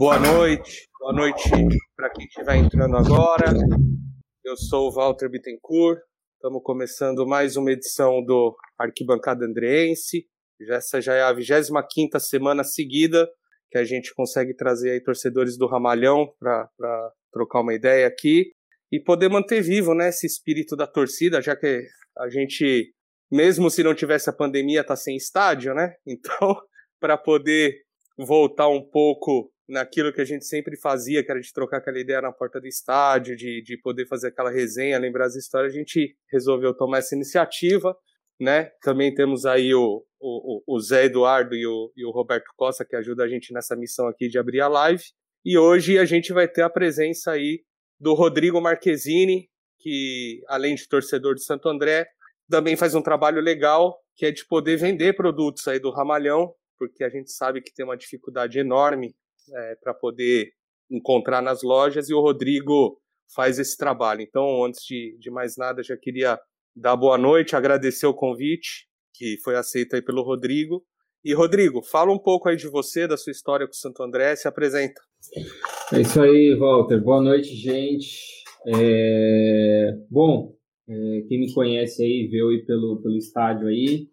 Boa noite, boa noite para quem estiver entrando agora. Eu sou o Walter Bittencourt, estamos começando mais uma edição do Arquibancada Andreense. Essa já é a 25 semana seguida que a gente consegue trazer aí torcedores do Ramalhão para trocar uma ideia aqui e poder manter vivo né, esse espírito da torcida, já que a gente, mesmo se não tivesse a pandemia, está sem estádio, né? Então, para poder voltar um pouco naquilo que a gente sempre fazia, que era de trocar aquela ideia na porta do estádio, de, de poder fazer aquela resenha, lembrar as histórias, a gente resolveu tomar essa iniciativa, né? Também temos aí o, o, o Zé Eduardo e o, e o Roberto Costa, que ajudam a gente nessa missão aqui de abrir a live. E hoje a gente vai ter a presença aí do Rodrigo Marquezini, que além de torcedor de Santo André, também faz um trabalho legal, que é de poder vender produtos aí do Ramalhão, porque a gente sabe que tem uma dificuldade enorme é, para poder encontrar nas lojas e o Rodrigo faz esse trabalho. Então, antes de, de mais nada, já queria dar boa noite, agradecer o convite que foi aceito aí pelo Rodrigo. E Rodrigo, fala um pouco aí de você, da sua história com o Santo André, se apresenta. É isso aí, Walter. Boa noite, gente. É... Bom, é, quem me conhece aí, vê aí pelo, pelo estádio aí,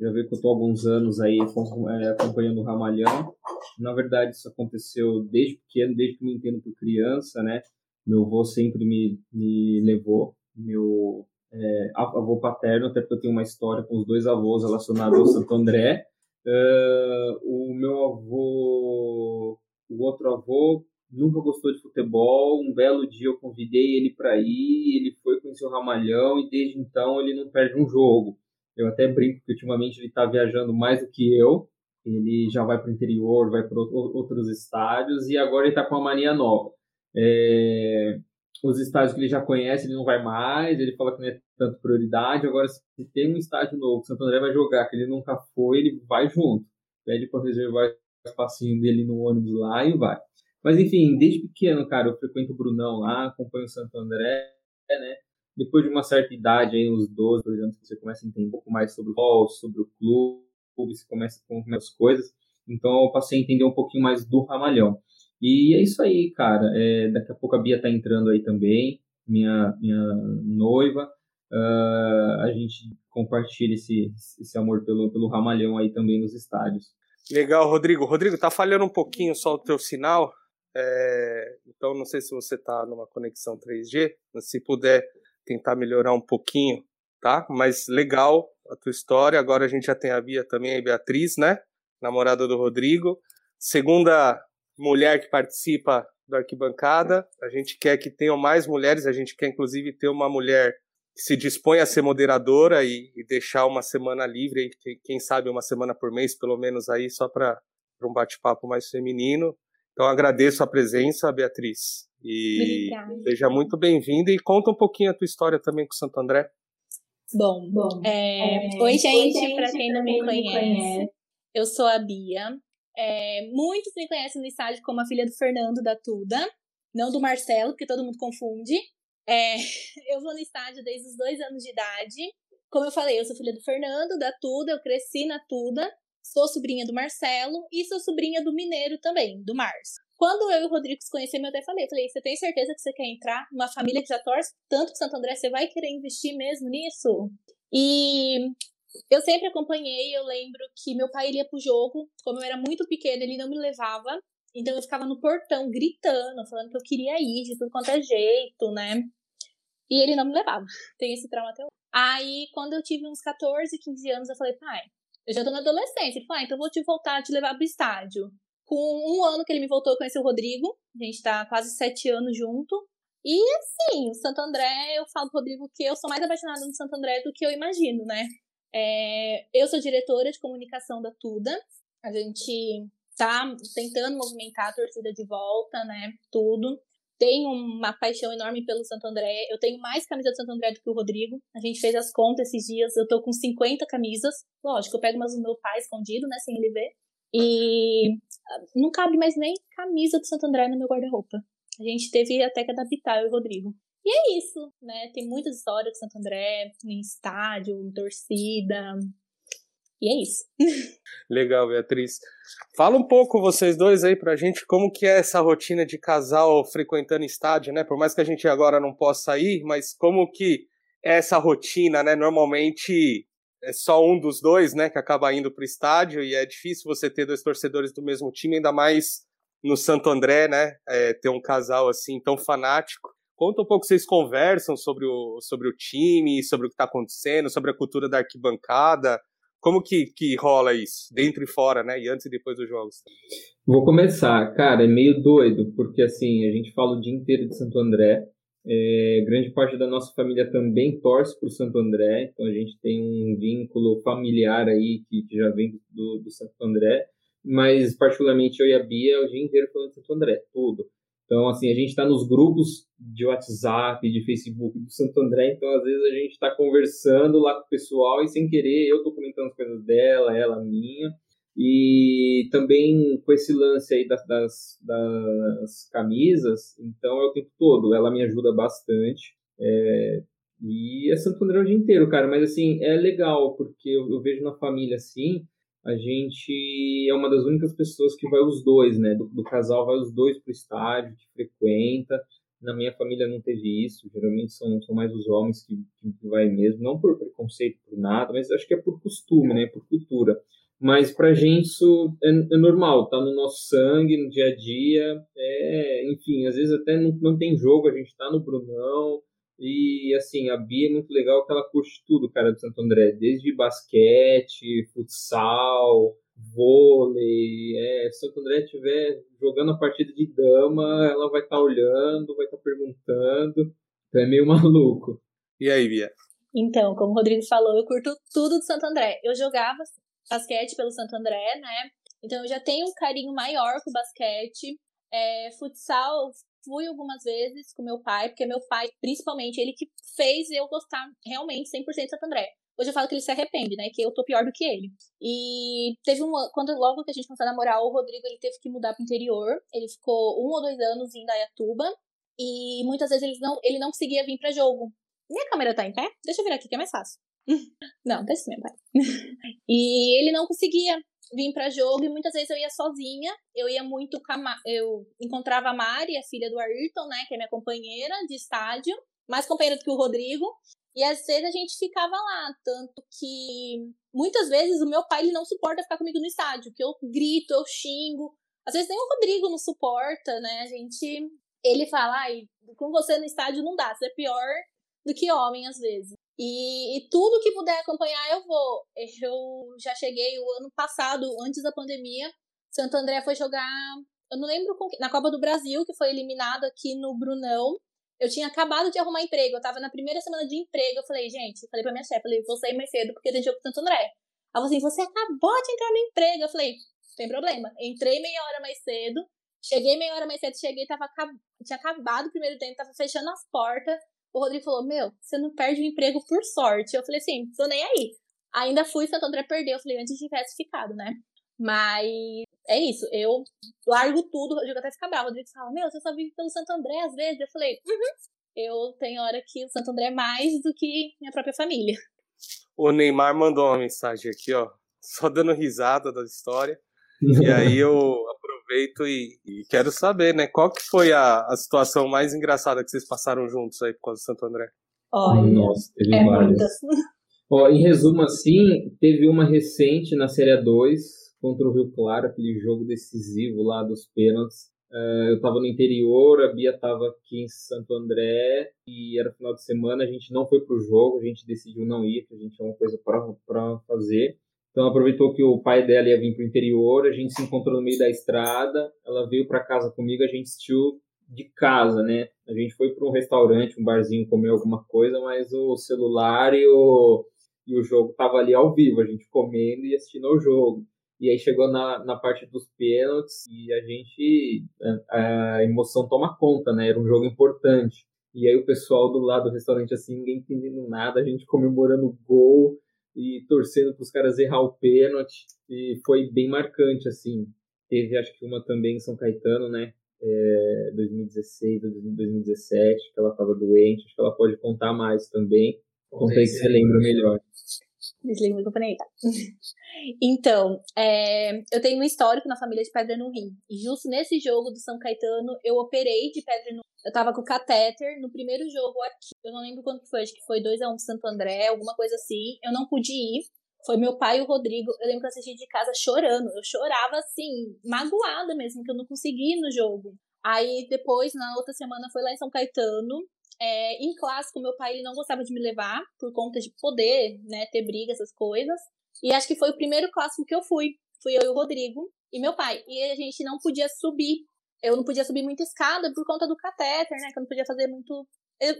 já vê que eu estou há alguns anos aí é, acompanhando o Ramalhão. Na verdade, isso aconteceu desde pequeno, desde que me entendo por criança, né? Meu avô sempre me, me levou, meu é, avô paterno, até porque eu tenho uma história com os dois avós relacionados ao Santo André. Uh, o meu avô, o outro avô, nunca gostou de futebol. Um belo dia eu convidei ele para ir, ele foi conhecer o Ramalhão e desde então ele não perde um jogo. Eu até brinco que ultimamente ele está viajando mais do que eu. Ele já vai para o interior, vai para outros estádios e agora ele está com uma mania nova. É, os estádios que ele já conhece, ele não vai mais, ele fala que não é tanto prioridade. Agora, se tem um estádio novo o Santo André vai jogar, que ele nunca foi, ele vai junto. Pede para reservar o espacinho dele no ônibus lá e vai. Mas enfim, desde pequeno, cara, eu frequento o Brunão lá, acompanho o Santo André, né? Depois de uma certa idade, aí, uns 12, por exemplo, você começa a entender um pouco mais sobre o futebol, sobre o clube, você começa a comer as coisas. Então eu passei a entender um pouquinho mais do Ramalhão. E é isso aí, cara. É, daqui a pouco a Bia tá entrando aí também, minha, minha noiva. Uh, a gente compartilha esse, esse amor pelo, pelo Ramalhão aí também nos estádios. Legal, Rodrigo. Rodrigo, tá falhando um pouquinho só o teu sinal. É, então não sei se você tá numa conexão 3G, mas se puder tentar melhorar um pouquinho, tá? Mas legal a tua história. Agora a gente já tem a Bia também, a Beatriz, né? Namorada do Rodrigo. Segunda mulher que participa da arquibancada. A gente quer que tenham mais mulheres, a gente quer inclusive ter uma mulher que se dispõe a ser moderadora e, e deixar uma semana livre, quem sabe uma semana por mês, pelo menos aí, só para um bate-papo mais feminino. Então agradeço a presença, Beatriz. E Obrigada. seja muito bem-vinda e conta um pouquinho a tua história também com o Santo André. Bom, Bom é, é, oi gente, gente para quem não me conhece, conhece, eu sou a Bia. É, muitos me conhecem no estádio como a filha do Fernando da Tuda, não do Marcelo, porque todo mundo confunde. É, eu vou no estádio desde os dois anos de idade. Como eu falei, eu sou filha do Fernando, da Tuda, eu cresci na Tuda, sou sobrinha do Marcelo e sou sobrinha do Mineiro também, do Márcio. Quando eu e o Rodrigo se conhecemos, eu até falei, falei, você tem certeza que você quer entrar numa família que já torce tanto que Santo André, você vai querer investir mesmo nisso? E eu sempre acompanhei, eu lembro que meu pai ia pro jogo, como eu era muito pequena, ele não me levava, então eu ficava no portão gritando, falando que eu queria ir de tudo quanto é jeito, né? E ele não me levava. Tem esse trauma até hoje. Aí, quando eu tive uns 14, 15 anos, eu falei, pai, eu já tô na adolescência. Ele falou, ah, então eu vou te voltar a te levar pro estádio. Com um ano que ele me voltou, eu conheci o Rodrigo. A gente tá quase sete anos junto. E assim, o Santo André, eu falo pro Rodrigo que eu sou mais apaixonada no Santo André do que eu imagino, né? É, eu sou diretora de comunicação da Tuda. A gente tá tentando movimentar a torcida de volta, né? Tudo. Tenho uma paixão enorme pelo Santo André. Eu tenho mais camisas do Santo André do que o Rodrigo. A gente fez as contas esses dias. Eu tô com 50 camisas. Lógico, eu pego umas do meu pai escondido, né? Sem ele ver. E ah, não cabe mais nem camisa do Santo André no meu guarda-roupa. A gente teve até que adaptar, eu e o Rodrigo. E é isso, né? Tem muitas histórias de Santo André, em estádio, em torcida. E é isso. Legal, Beatriz. Fala um pouco vocês dois aí pra gente como que é essa rotina de casal frequentando estádio, né? Por mais que a gente agora não possa ir, mas como que é essa rotina, né? Normalmente é só um dos dois, né, que acaba indo pro estádio e é difícil você ter dois torcedores do mesmo time, ainda mais no Santo André, né? É, ter um casal assim tão fanático. Conta um pouco, vocês conversam sobre o, sobre o time, sobre o que está acontecendo, sobre a cultura da arquibancada. Como que, que rola isso, dentro e fora, né? E antes e depois dos jogos? Vou começar. Cara, é meio doido, porque assim, a gente fala o dia inteiro de Santo André. É, grande parte da nossa família também torce para o Santo André, então a gente tem um vínculo familiar aí que, que já vem do, do Santo André, mas particularmente eu e a Bia o dia inteiro falando de Santo André, tudo. Então, assim, a gente está nos grupos de WhatsApp, de Facebook do Santo André, então às vezes a gente está conversando lá com o pessoal e sem querer eu estou comentando as coisas dela, ela minha. E também com esse lance aí das, das, das camisas, então é o tempo todo, ela me ajuda bastante. É, e é Santo André o dia inteiro, cara, mas assim, é legal, porque eu, eu vejo na família assim, a gente é uma das únicas pessoas que vai os dois, né? Do, do casal vai os dois pro estádio, que frequenta. Na minha família não teve isso. Geralmente são, são mais os homens que, que vai mesmo, não por preconceito, por nada, mas acho que é por costume, né? Por cultura. Mas pra gente isso é, é normal, tá no nosso sangue, no dia a dia. É, enfim, às vezes até não, não tem jogo, a gente tá no Brunão, e assim, a Bia é muito legal que ela curte tudo, cara, do Santo André, desde basquete, futsal, vôlei. É, se Santo André estiver jogando a partida de dama, ela vai estar tá olhando, vai estar tá perguntando. Então é meio maluco. E aí, Bia? Então, como o Rodrigo falou, eu curto tudo do Santo André. Eu jogava basquete pelo Santo André, né? Então eu já tenho um carinho maior com o basquete. É, futsal, fui algumas vezes com meu pai, porque meu pai, principalmente, ele que fez eu gostar realmente 100% de Santo André. Hoje eu falo que ele se arrepende, né? Que eu tô pior do que ele. E teve uma. Quando logo que a gente começou a namorar, o Rodrigo ele teve que mudar pro interior. Ele ficou um ou dois anos em Dayatuba. E muitas vezes ele não, ele não conseguia vir para jogo. Minha câmera tá em pé? Deixa eu virar aqui que é mais fácil. não, assim mesmo, pai. e ele não conseguia vim para jogo e muitas vezes eu ia sozinha. Eu ia muito eu encontrava a Mari, a filha do Ayrton, né, que é minha companheira de estádio, mais companheira do que o Rodrigo. E às vezes a gente ficava lá, tanto que muitas vezes o meu pai ele não suporta ficar comigo no estádio, que eu grito, eu xingo. Às vezes nem o Rodrigo não suporta, né? A gente ele fala, ai, com você no estádio não dá, você é pior do que homem às vezes. E, e, tudo que puder acompanhar, eu vou. Eu já cheguei o ano passado, antes da pandemia. Santo André foi jogar. Eu não lembro com, na Copa do Brasil, que foi eliminado aqui no Brunão. Eu tinha acabado de arrumar emprego. Eu tava na primeira semana de emprego. Eu falei, gente, falei pra minha chefe, falei, vou sair mais cedo porque tem jogo com Santo André. Ela falou assim: você acabou de entrar no emprego. Eu falei, sem problema. Entrei meia hora mais cedo. Cheguei meia hora mais cedo, cheguei, tava, tinha acabado o primeiro tempo, tava fechando as portas. O Rodrigo falou: Meu, você não perde o emprego por sorte. Eu falei assim: tô nem aí. Ainda fui, Santo André perdeu. Eu falei: antes tivesse ficado, né? Mas é isso. Eu largo tudo. O Rodrigo até fica bravo. O Rodrigo fala: Meu, você só vive pelo Santo André às vezes. Eu falei: Uhum. Eu tenho hora que o Santo André é mais do que minha própria família. O Neymar mandou uma mensagem aqui, ó. Só dando risada da história. e aí eu aproveito e, e, quero saber, né, qual que foi a, a situação mais engraçada que vocês passaram juntos aí por causa do Santo André? Olha, Nossa, teve é várias. Ó, em resumo, assim, teve uma recente na Série 2 contra o Rio Claro, aquele jogo decisivo lá dos pênaltis. Uh, eu estava no interior, a Bia estava aqui em Santo André e era final de semana. A gente não foi pro jogo, a gente decidiu não ir, porque a gente tinha uma coisa para fazer. Então aproveitou que o pai dela ia vir para o interior, a gente se encontrou no meio da estrada, ela veio para casa comigo, a gente assistiu de casa, né? A gente foi para um restaurante, um barzinho comer alguma coisa, mas o celular e o, e o jogo tava ali ao vivo, a gente comendo e assistindo ao jogo. E aí chegou na, na parte dos pênaltis e a gente. A, a emoção toma conta, né? Era um jogo importante. E aí o pessoal do lado do restaurante, assim, ninguém entendendo nada, a gente comemorando o gol e torcendo para os caras errar o pênalti. E foi bem marcante, assim. Teve, acho que uma também em São Caetano, né? É, 2016 ou 2017, que ela estava doente. Acho que ela pode contar mais também. Conta aí que você lembra melhor. Desliga o microfone aí, tá? então, é, eu tenho um histórico na família de pedra no rim. E justo nesse jogo do São Caetano, eu operei de pedra no Eu tava com catéter no primeiro jogo aqui. Eu não lembro quanto foi, acho que foi 2x1 um Santo André, alguma coisa assim. Eu não pude ir. Foi meu pai e o Rodrigo. Eu lembro que eu assisti de casa chorando. Eu chorava assim, magoada mesmo, que eu não consegui ir no jogo. Aí depois, na outra semana, foi lá em São Caetano. É, em clássico, meu pai ele não gostava de me levar por conta de poder, né, ter briga, essas coisas. E acho que foi o primeiro clássico que eu fui. Fui eu e o Rodrigo e meu pai. E a gente não podia subir. Eu não podia subir muita escada por conta do catéter, né? Que eu não podia fazer muito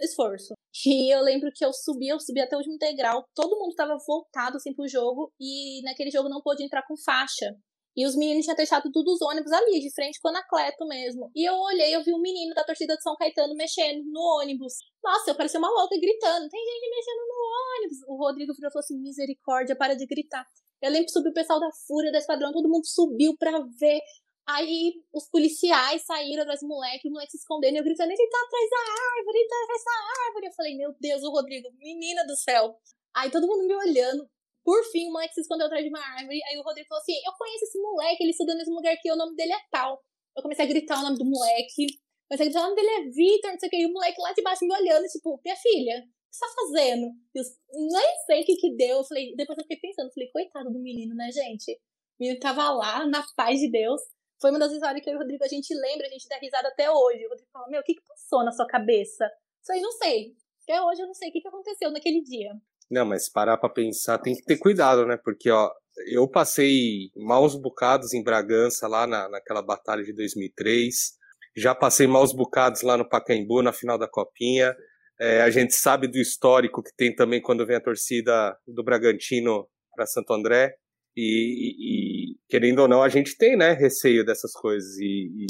esforço. E eu lembro que eu subi, eu subi até o último degrau. Todo mundo tava voltado assim pro jogo. E naquele jogo não pôde entrar com faixa. E os meninos tinham deixado todos os ônibus ali, de frente com o Anacleto mesmo. E eu olhei, eu vi um menino da torcida de São Caetano mexendo no ônibus. Nossa, eu parecia uma louca gritando. Tem gente mexendo no ônibus. O Rodrigo virou e falou assim: misericórdia, para de gritar. Eu lembro que subiu o pessoal da Fúria, da Esquadrão, todo mundo subiu pra ver. Aí os policiais saíram atrás do moleque, o moleque se escondendo, eu gritando, ele tá atrás da árvore, ele tá atrás da árvore. Eu falei, meu Deus, o Rodrigo, menina do céu. Aí todo mundo me olhando, por fim, o moleque se escondeu atrás de uma árvore. Aí o Rodrigo falou assim: Eu conheço esse moleque, ele estuda no mesmo lugar que eu, o nome dele é tal. Eu comecei a gritar o nome do moleque. Comecei a gritar o nome dele é Vitor, não sei o que. E o moleque lá de baixo me olhando, tipo, minha filha, o que você tá fazendo? Eu nem sei o que que deu. Eu falei, depois eu fiquei pensando, falei, coitado do menino, né, gente? O menino tava lá, na paz de Deus. Foi uma das histórias que eu e o Rodrigo a gente lembra, a gente dá risada até hoje. O Rodrigo fala, meu, o que que passou na sua cabeça? Isso aí não sei. Até hoje eu não sei o que, que aconteceu naquele dia. Não, mas parar para pensar tem que ter cuidado, né? Porque, ó, eu passei maus bocados em Bragança, lá na, naquela batalha de 2003. Já passei maus bocados lá no Pacaembu, na final da Copinha. É, a gente sabe do histórico que tem também quando vem a torcida do Bragantino para Santo André. E, e, e, querendo ou não, a gente tem, né, receio dessas coisas. E,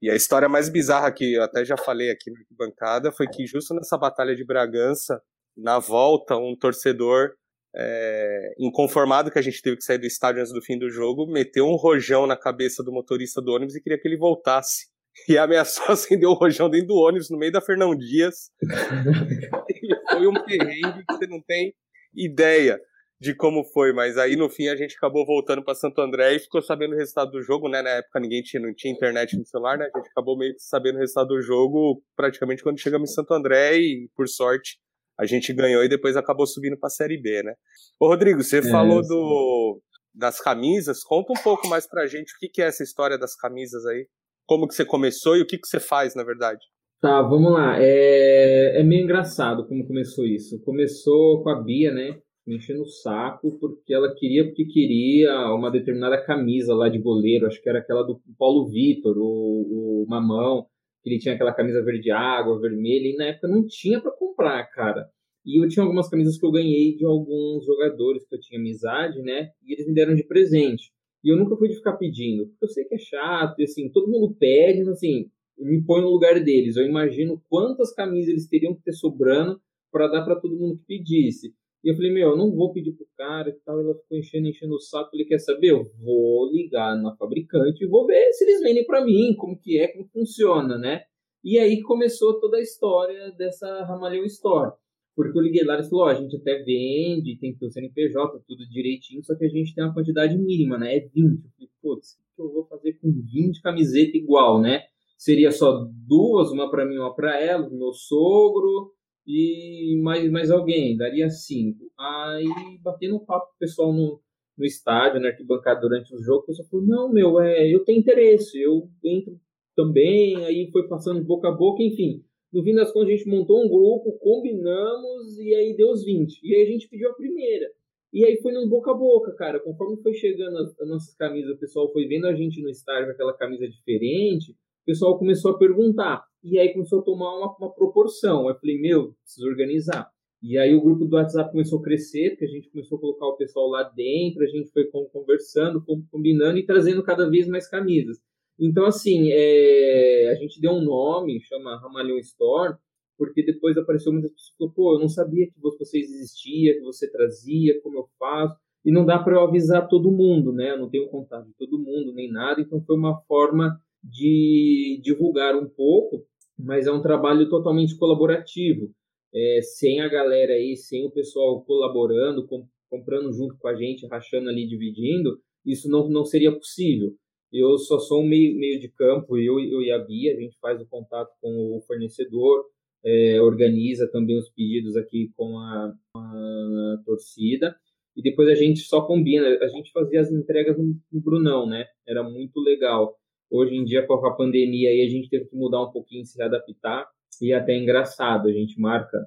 e, a história mais bizarra que eu até já falei aqui na bancada foi que justo nessa batalha de Bragança, na volta, um torcedor é, inconformado que a gente teve que sair do estádio antes do fim do jogo, meteu um rojão na cabeça do motorista do ônibus e queria que ele voltasse. E ameaçou acender o rojão dentro do ônibus, no meio da Fernão Dias. foi um perrengue que você não tem ideia de como foi, mas aí no fim a gente acabou voltando para Santo André e ficou sabendo o resultado do jogo, né? Na época ninguém tinha, não tinha internet no celular, né? A gente acabou meio que sabendo o resultado do jogo praticamente quando chegamos em Santo André e, por sorte, a gente ganhou e depois acabou subindo para a Série B, né? Ô Rodrigo, você é, falou do, das camisas, conta um pouco mais pra gente o que, que é essa história das camisas aí, como que você começou e o que, que você faz, na verdade. Tá, vamos lá. É, é meio engraçado como começou isso. Começou com a Bia, né? Me enchendo o saco porque ela queria, porque queria uma determinada camisa lá de goleiro, acho que era aquela do Paulo Vitor, o, o Mamão ele tinha aquela camisa verde água, vermelha, e na época não tinha para comprar, cara. E eu tinha algumas camisas que eu ganhei de alguns jogadores que eu tinha amizade, né? E eles me deram de presente. E eu nunca fui de ficar pedindo, porque eu sei que é chato, e assim, todo mundo pede, mas assim, me põe no lugar deles. Eu imagino quantas camisas eles teriam que ter sobrando para dar para todo mundo que pedisse. E eu falei, meu, eu não vou pedir pro cara e tal. Ela ficou enchendo, enchendo o saco. Ele quer saber? Eu vou ligar na fabricante e vou ver se eles vendem para mim, como que é, como funciona, né? E aí começou toda a história dessa Ramalhão Store. Porque eu liguei lá e falaram, oh, a gente até vende, tem que ter o CNPJ, tudo direitinho, só que a gente tem uma quantidade mínima, né? É 20. Eu falei, putz, o que eu vou fazer com 20 camisetas igual, né? Seria só duas, uma para mim, uma para ela, meu sogro, e mais, mais alguém, daria cinco. Aí, batendo um papo com o pessoal no, no estádio, na arquibancada durante o jogo, o pessoal falou, não, meu, é, eu tenho interesse, eu entro também, aí foi passando boca a boca, enfim. No fim das contas, a gente montou um grupo, combinamos, e aí deu os 20. E aí a gente pediu a primeira. E aí foi no boca a boca, cara. Conforme foi chegando as, as nossas camisas, o pessoal foi vendo a gente no estádio com aquela camisa diferente, o pessoal começou a perguntar. E aí começou a tomar uma, uma proporção. Eu falei, meu, preciso organizar. E aí o grupo do WhatsApp começou a crescer, porque a gente começou a colocar o pessoal lá dentro, a gente foi conversando, combinando e trazendo cada vez mais camisas. Então, assim, é, a gente deu um nome, chama Ramalhão Store, porque depois apareceu muitas pessoas que pô, eu não sabia que vocês existiam, que você trazia, como eu faço, e não dá para eu avisar todo mundo, né? Eu não tenho contato de todo mundo, nem nada, então foi uma forma de divulgar um pouco mas é um trabalho totalmente colaborativo. É, sem a galera aí, sem o pessoal colaborando, com, comprando junto com a gente, rachando ali, dividindo, isso não, não seria possível. Eu só sou um meio, meio de campo, eu, eu e a Bia, a gente faz o contato com o fornecedor, é, organiza também os pedidos aqui com a, a, torcida, e depois a gente só combina, a gente fazia as entregas no, no Brunão, né? Era muito legal. Hoje em dia, com a pandemia, aí a gente teve que mudar um pouquinho, se adaptar, e é até engraçado, a gente marca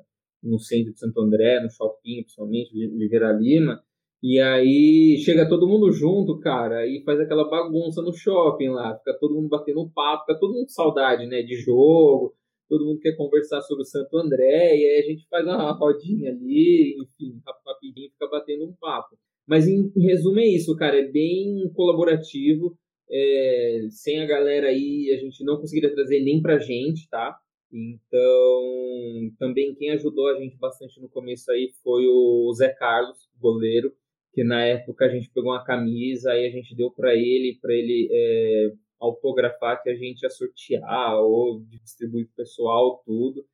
no centro de Santo André, no shopping, principalmente, Oliveira Lima, e aí chega todo mundo junto, cara, e faz aquela bagunça no shopping lá, fica todo mundo batendo papo, fica todo mundo com saudade, né, de jogo, todo mundo quer conversar sobre o Santo André, e aí a gente faz uma rodinha ali, enfim, rapidinho, fica batendo um papo. Mas em, em resumo é isso, cara, é bem colaborativo, é, sem a galera aí a gente não conseguiria trazer nem pra gente, tá? Então, também quem ajudou a gente bastante no começo aí foi o Zé Carlos, goleiro, que na época a gente pegou uma camisa e a gente deu para ele, para ele é, autografar que a gente ia sortear ou distribuir pro pessoal, tudo.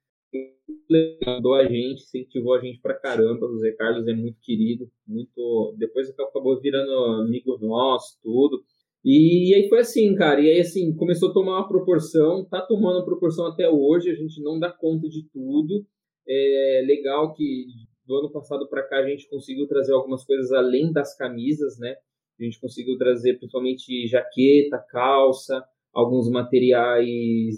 Ajudou a gente, incentivou a gente pra caramba. O Zé Carlos é muito querido, muito. Depois acabou virando amigo nosso, tudo. E, aí foi assim, cara. E aí, assim, começou a tomar uma proporção, tá tomando uma proporção até hoje, a gente não dá conta de tudo. É legal que do ano passado para cá a gente conseguiu trazer algumas coisas além das camisas, né? A gente conseguiu trazer principalmente jaqueta, calça, alguns materiais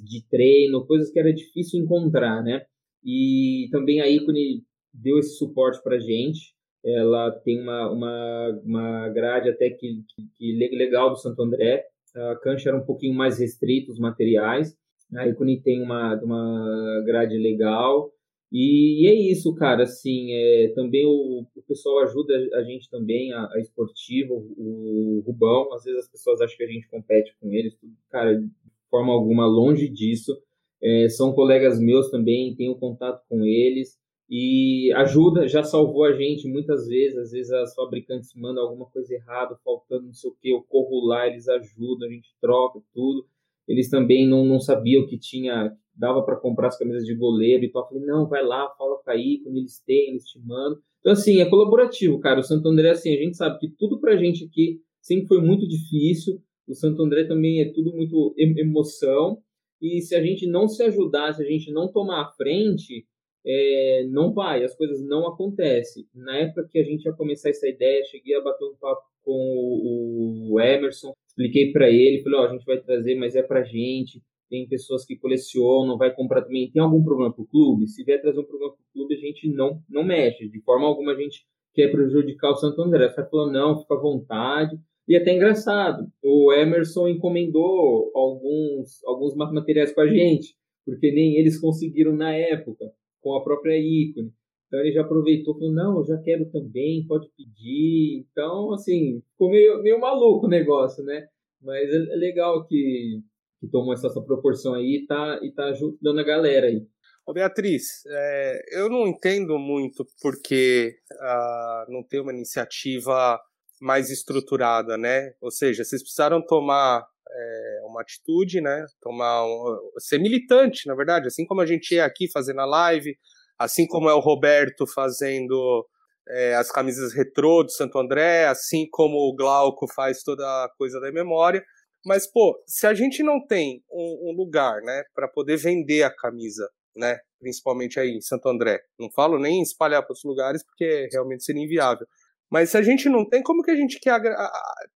de treino, coisas que era difícil encontrar, né? E também a Icone deu esse suporte para gente ela tem uma, uma, uma grade até que, que, legal do Santo André. A cancha era um pouquinho mais restrita, os materiais. A Icone tem uma, uma grade legal. E, e, é isso, cara. Assim, é, também o, o pessoal ajuda a gente também, a, a esportiva, o, o Rubão. Às vezes as pessoas acham que a gente compete com eles. Cara, de forma alguma, longe disso. É, são colegas meus também, tenho contato com eles e ajuda, já salvou a gente muitas vezes. Às vezes as fabricantes mandam alguma coisa errada, faltando não sei o que, eu corro lá, eles ajudam, a gente troca tudo. Eles também não, não sabiam que tinha, dava para comprar as camisas de goleiro e tal. Falei, não, vai lá, fala com a quando eles têm, eles te mandam. Então, assim, é colaborativo, cara. O Santo André, assim, a gente sabe que tudo pra gente aqui sempre foi muito difícil. O Santo André também é tudo muito emoção. E se a gente não se ajudar, se a gente não tomar a frente, é, não vai, as coisas não acontecem. Na época que a gente ia começar essa ideia, cheguei a bater um papo com o, o Emerson, expliquei para ele, falei, ó, a gente vai trazer, mas é pra gente, tem pessoas que colecionam, vai comprar também, tem algum problema pro clube? Se vier trazer um problema pro clube, a gente não, não mexe, de forma alguma a gente quer prejudicar o Santo André. Você falou, não, fica à vontade. E até engraçado, o Emerson encomendou alguns, alguns materiais com a gente, porque nem eles conseguiram na época com a própria ícone. Então ele já aproveitou falou, não, eu já quero também, pode pedir. Então, assim, ficou meio, meio maluco o negócio, né? Mas é, é legal que, que tomou essa, essa proporção aí e tá, e tá ajudando a galera aí. Ô Beatriz, é, eu não entendo muito porque ah, não tem uma iniciativa mais estruturada, né? Ou seja, vocês precisaram tomar é, uma atitude, né? Tomar um, ser militante, na verdade, assim como a gente é aqui fazendo a live, assim como é o Roberto fazendo é, as camisas retrô do Santo André, assim como o Glauco faz toda a coisa da memória. Mas, pô, se a gente não tem um, um lugar, né, para poder vender a camisa, né, principalmente aí em Santo André, não falo nem em espalhar para outros lugares, porque realmente seria inviável. Mas se a gente não tem, como que a gente quer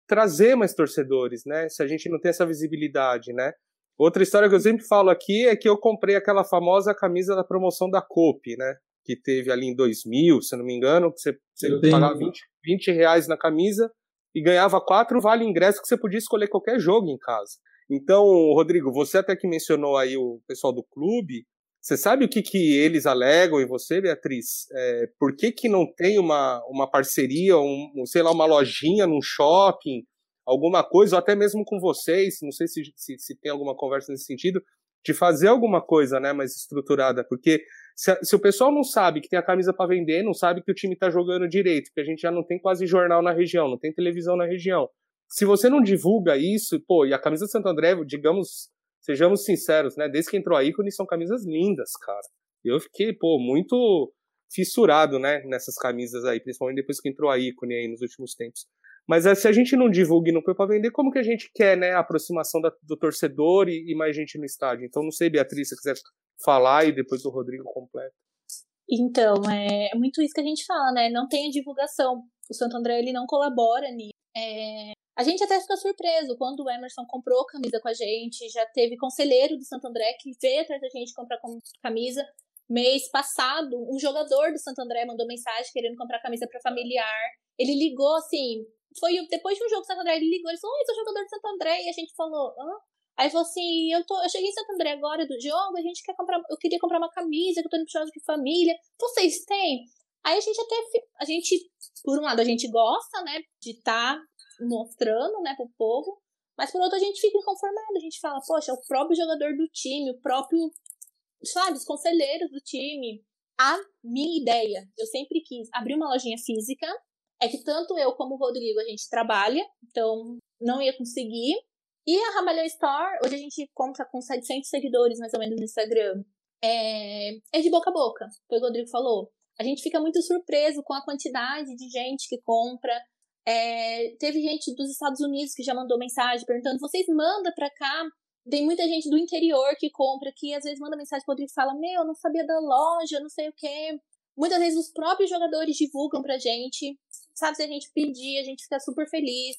trazer mais torcedores, né? Se a gente não tem essa visibilidade, né? Outra história que eu sempre falo aqui é que eu comprei aquela famosa camisa da promoção da Coop, né? Que teve ali em 2000, se eu não me engano, você, você pagava 20, 20 reais na camisa e ganhava quatro vale ingresso que você podia escolher qualquer jogo em casa. Então, Rodrigo, você até que mencionou aí o pessoal do clube, você sabe o que, que eles alegam e você, Beatriz? É, por que, que não tem uma, uma parceria, um, sei lá, uma lojinha num shopping, alguma coisa, ou até mesmo com vocês, não sei se, se, se tem alguma conversa nesse sentido, de fazer alguma coisa né, mais estruturada, porque se, se o pessoal não sabe que tem a camisa para vender, não sabe que o time está jogando direito, porque a gente já não tem quase jornal na região, não tem televisão na região. Se você não divulga isso, pô, e a camisa de Santo André, digamos, sejamos sinceros, né? Desde que entrou a ícone, são camisas lindas, cara. Eu fiquei, pô, muito fissurado, né, nessas camisas aí, principalmente depois que entrou a ícone aí nos últimos tempos. Mas se a gente não divulga e não põe para vender, como que a gente quer, né, a aproximação da, do torcedor e, e, mais gente no estádio? Então, não sei, Beatriz, se quiser falar e depois o Rodrigo completa. Então, é, é muito isso que a gente fala, né? Não tem a divulgação. O Santo André, ele não colabora nisso. É, a gente até fica surpreso quando o Emerson comprou camisa com a gente. Já teve conselheiro do Santo André que veio atrás da gente comprar camisa. Mês passado, um jogador do Santo André mandou mensagem querendo comprar camisa para familiar. Ele ligou assim, foi depois de um jogo do Santo André, ele ligou, ele falou, oi, sou jogador do Santo André, e a gente falou, hã? Aí falou assim, eu, tô, eu cheguei em Santo André agora do jogo, a gente quer comprar, eu queria comprar uma camisa, que eu tô indo pro jogo de família, vocês têm? Aí a gente até, a gente, por um lado, a gente gosta, né, de estar tá mostrando, né, pro povo, mas por outro a gente fica inconformado, a gente fala, poxa, o próprio jogador do time, o próprio, sabe, os conselheiros do time, a minha ideia, eu sempre quis abrir uma lojinha física, é que tanto eu como o Rodrigo a gente trabalha, então não ia conseguir. E a Ramalhão Store, hoje a gente conta com 700 seguidores mais ou menos no Instagram. É, é de boca a boca, foi o Rodrigo falou. A gente fica muito surpreso com a quantidade de gente que compra. É, teve gente dos Estados Unidos que já mandou mensagem perguntando: vocês mandam para cá? Tem muita gente do interior que compra, que às vezes manda mensagem pro Rodrigo e fala: Meu, não sabia da loja, não sei o quê. Muitas vezes os próprios jogadores divulgam pra gente. Sabe, se a gente pedir, a gente fica super feliz.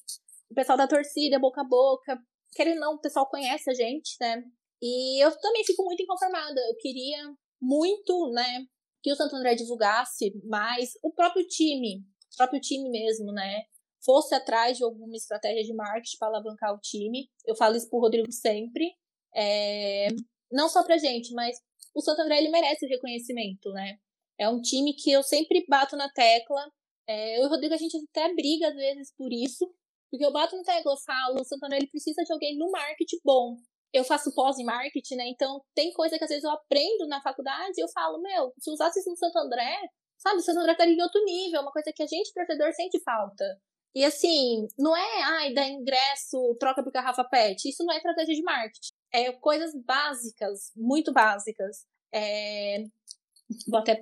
O pessoal da torcida, boca a boca. Querendo ou não, o pessoal conhece a gente, né? E eu também fico muito inconformada. Eu queria muito, né, que o Santo André divulgasse mais o próprio time, próprio time mesmo, né? Fosse atrás de alguma estratégia de marketing para alavancar o time. Eu falo isso pro Rodrigo sempre. É... Não só pra gente, mas o Santo André ele merece reconhecimento, né? É um time que eu sempre bato na tecla. É, eu e o Rodrigo, a gente até briga às vezes por isso. Porque eu bato na tecla, eu falo, o Santana ele precisa de alguém no marketing bom. Eu faço pós em marketing, né? Então tem coisa que às vezes eu aprendo na faculdade e eu falo, meu, se usasse isso no Santo André, sabe, o Santo André estaria em outro nível, uma coisa que a gente, torcedor, sente falta. E assim, não é, ai, dá ingresso, troca por garrafa pet. Isso não é estratégia de marketing. É coisas básicas, muito básicas. É... Vou até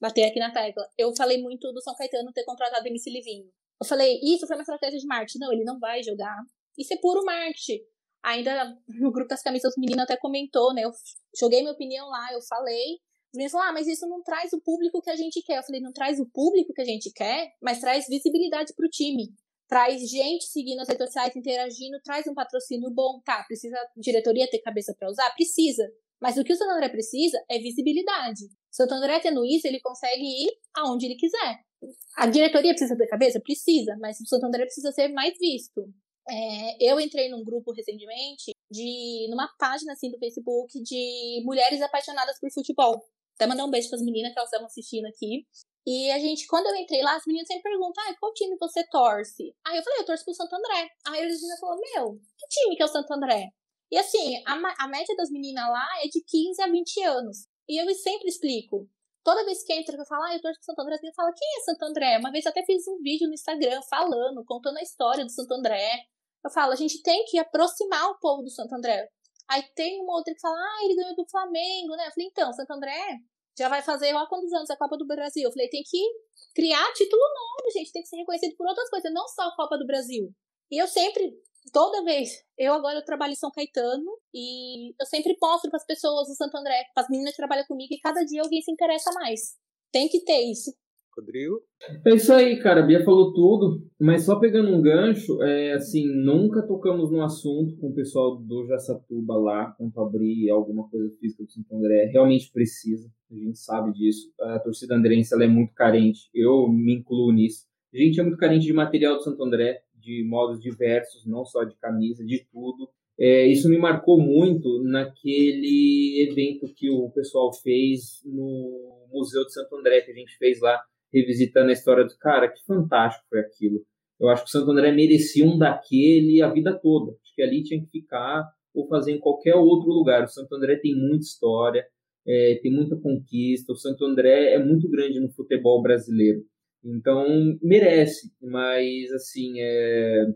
bater aqui na tecla. Eu falei muito do São Caetano ter contratado MC Livinho. Eu falei, isso foi uma estratégia de marketing. Não, ele não vai jogar. Isso é puro marketing. Ainda no grupo das camisas, o menino até comentou, né? Eu joguei minha opinião lá, eu falei. Os meninos falaram, ah, mas isso não traz o público que a gente quer. Eu falei, não traz o público que a gente quer, mas traz visibilidade pro time. Traz gente seguindo as redes sociais, interagindo, traz um patrocínio bom. Tá, precisa diretoria ter cabeça para usar? Precisa. Mas o que o Santo André precisa é visibilidade. O Santo André tendo isso, ele consegue ir aonde ele quiser. A diretoria precisa ter cabeça? Precisa, mas o Santo André precisa ser mais visto. É, eu entrei num grupo recentemente, de numa página assim do Facebook de mulheres apaixonadas por futebol. Até mandar um beijo para as meninas que elas estavam assistindo aqui. E a gente, quando eu entrei lá, as meninas sempre perguntam, ah, qual time você torce? Aí eu falei, eu torço pro Santo André. Aí a menina falou, meu, que time que é o Santo André? E assim, a, a média das meninas lá é de 15 a 20 anos. E eu sempre explico. Toda vez que entra, eu falo, ah, eu torço pro Santo André, eu falo, quem é Santo André? Uma vez eu até fiz um vídeo no Instagram falando, contando a história do Santo André. Eu falo, a gente tem que aproximar o povo do Santo André. Aí tem uma outra que fala, ah, ele ganhou do Flamengo, né? Eu falei, então, Santo André já vai fazer há quantos anos a Copa do Brasil? Eu falei, tem que criar título novo, gente, tem que ser reconhecido por outras coisas, não só a Copa do Brasil. E eu sempre toda vez, eu agora eu trabalho em São Caetano e eu sempre mostro para as pessoas do Santo André, para as meninas que trabalham comigo, e cada dia alguém se interessa mais. Tem que ter isso. Rodrigo? É isso aí, cara. A Bia falou tudo, mas só pegando um gancho, é assim, nunca tocamos no assunto com o pessoal do Jaçatuba lá, quanto abrir alguma coisa física do Santo André. Realmente precisa, a gente sabe disso. A torcida andrense ela é muito carente, eu me incluo nisso. A gente é muito carente de material do Santo André, de modos diversos, não só de camisa, de tudo. É, isso me marcou muito naquele evento que o pessoal fez no Museu de Santo André, que a gente fez lá, revisitando a história do cara. Que fantástico foi aquilo. Eu acho que o Santo André merecia um daquele a vida toda. Acho que ali tinha que ficar ou fazer em qualquer outro lugar. O Santo André tem muita história, é, tem muita conquista. O Santo André é muito grande no futebol brasileiro. Então, merece, mas assim, é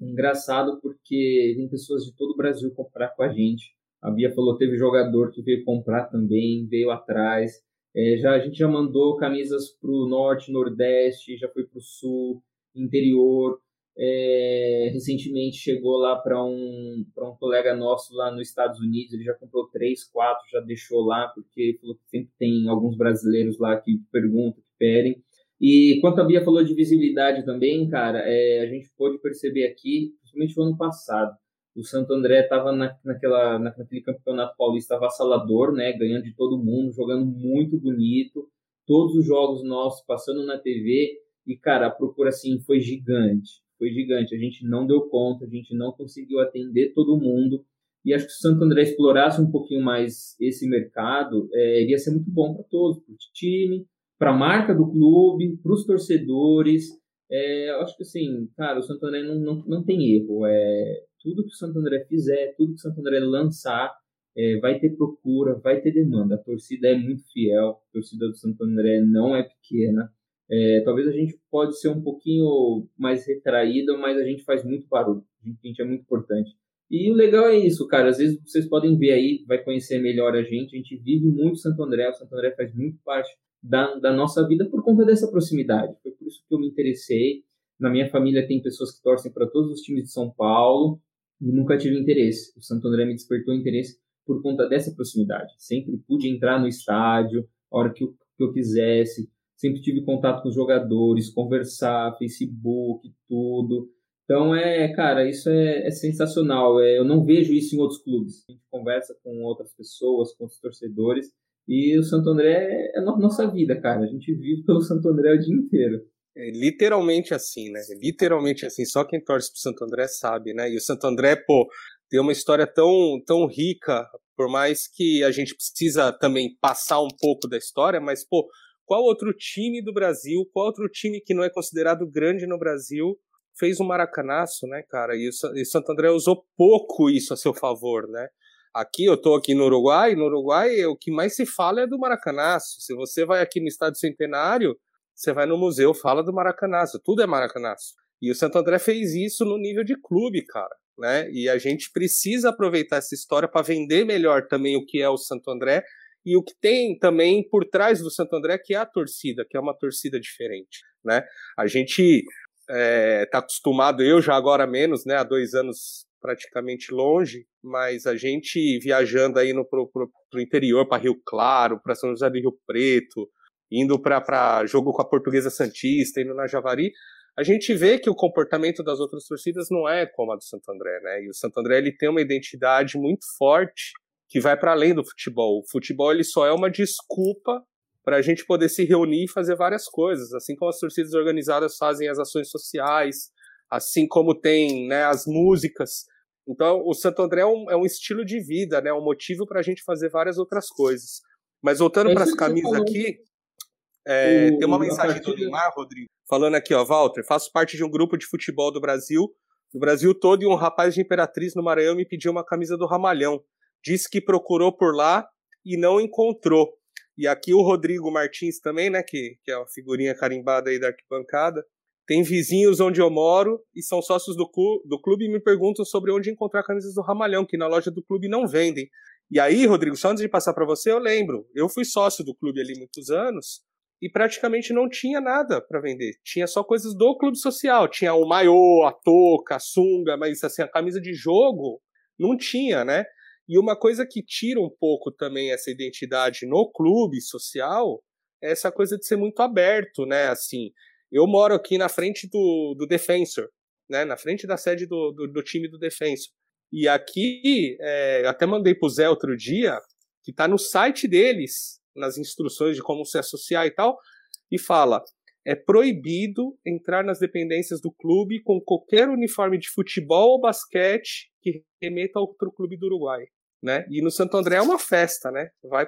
engraçado porque vem pessoas de todo o Brasil comprar com a gente. A Bia falou teve jogador que veio comprar também, veio atrás. É, já, a gente já mandou camisas para o norte, nordeste, já foi para o sul, interior. É, recentemente chegou lá para um, um colega nosso lá nos Estados Unidos, ele já comprou três, quatro, já deixou lá, porque falou que sempre tem alguns brasileiros lá que perguntam, que pedem. E quanto a Bia falou de visibilidade também, cara, é, a gente pôde perceber aqui, principalmente no ano passado, o Santo André estava na, naquela, naquele campeonato paulista avassalador, né, ganhando de todo mundo, jogando muito bonito, todos os jogos nossos passando na TV, e, cara, a procura, assim, foi gigante, foi gigante, a gente não deu conta, a gente não conseguiu atender todo mundo, e acho que se o Santo André explorasse um pouquinho mais esse mercado, é, iria ser muito bom para todos, para o time, para a marca do clube, para os torcedores. É, acho que assim, cara, o Santo André não, não, não tem erro. É, tudo que o Santo André fizer, tudo que o Santo André lançar, é, vai ter procura, vai ter demanda. A torcida é muito fiel, a torcida do Santo André não é pequena. É, talvez a gente pode ser um pouquinho mais retraída, mas a gente faz muito barulho. A gente, é muito importante. E o legal é isso, cara. Às vezes vocês podem ver aí, vai conhecer melhor a gente. A gente vive muito Santo André. O Santo André faz muito parte da, da nossa vida por conta dessa proximidade. Foi por isso que eu me interessei. Na minha família tem pessoas que torcem para todos os times de São Paulo e nunca tive interesse. O Santo André me despertou interesse por conta dessa proximidade. Sempre pude entrar no estádio a hora que eu, que eu quisesse. Sempre tive contato com os jogadores, conversar, Facebook, tudo. Então, é, cara, isso é, é sensacional. É, eu não vejo isso em outros clubes. A gente conversa com outras pessoas, com os torcedores, e o Santo André é a nossa vida, cara. A gente vive pelo Santo André o dia inteiro. É literalmente assim, né? Literalmente assim. Só quem torce pro Santo André sabe, né? E o Santo André, pô, tem uma história tão, tão rica, por mais que a gente precisa também passar um pouco da história, mas, pô, qual outro time do Brasil, qual outro time que não é considerado grande no Brasil fez um maracanaço, né, cara? E o Santo André usou pouco isso a seu favor, né? Aqui, eu estou aqui no Uruguai, no Uruguai o que mais se fala é do Maracanaço. Se você vai aqui no Estádio Centenário, você vai no museu, fala do Maracanaço, tudo é Maracanaço. E o Santo André fez isso no nível de clube, cara, né? E a gente precisa aproveitar essa história para vender melhor também o que é o Santo André e o que tem também por trás do Santo André, que é a torcida, que é uma torcida diferente, né? A gente é, acostumado, eu já agora menos, né? Há dois anos praticamente longe, mas a gente viajando aí no, interior, para Rio Claro, para São José do Rio Preto, indo para jogo com a Portuguesa Santista, indo na Javari, a gente vê que o comportamento das outras torcidas não é como a do Santo André, né? E o Santo André ele tem uma identidade muito forte que vai para além do futebol. O futebol ele só é uma desculpa para a gente poder se reunir e fazer várias coisas, assim como as torcidas organizadas fazem as ações sociais, assim como tem né, as músicas. Então, o Santo André é um, é um estilo de vida, né? um motivo para a gente fazer várias outras coisas. Mas voltando é para as camisas aqui, é, o, tem uma mensagem do Neymar, Rodrigo, falando aqui, ó, Walter, faço parte de um grupo de futebol do Brasil, do Brasil todo, e um rapaz de Imperatriz no Maranhão me pediu uma camisa do Ramalhão. Disse que procurou por lá e não encontrou. E aqui o Rodrigo Martins também, né, que, que é uma figurinha carimbada aí da arquibancada, tem vizinhos onde eu moro e são sócios do, clu do clube e me perguntam sobre onde encontrar camisas do Ramalhão, que na loja do clube não vendem. E aí, Rodrigo, só antes de passar para você, eu lembro, eu fui sócio do clube ali muitos anos e praticamente não tinha nada para vender. Tinha só coisas do clube social. Tinha o maiô, a touca, a sunga, mas assim, a camisa de jogo não tinha, né? E uma coisa que tira um pouco também essa identidade no clube social é essa coisa de ser muito aberto, né? Assim, eu moro aqui na frente do, do Defensor, né? Na frente da sede do, do, do time do Defensor. E aqui, é, até mandei pro Zé outro dia, que tá no site deles, nas instruções de como se associar e tal, e fala: é proibido entrar nas dependências do clube com qualquer uniforme de futebol ou basquete que remeta a outro clube do Uruguai. Né? E no Santo André é uma festa, né? Vai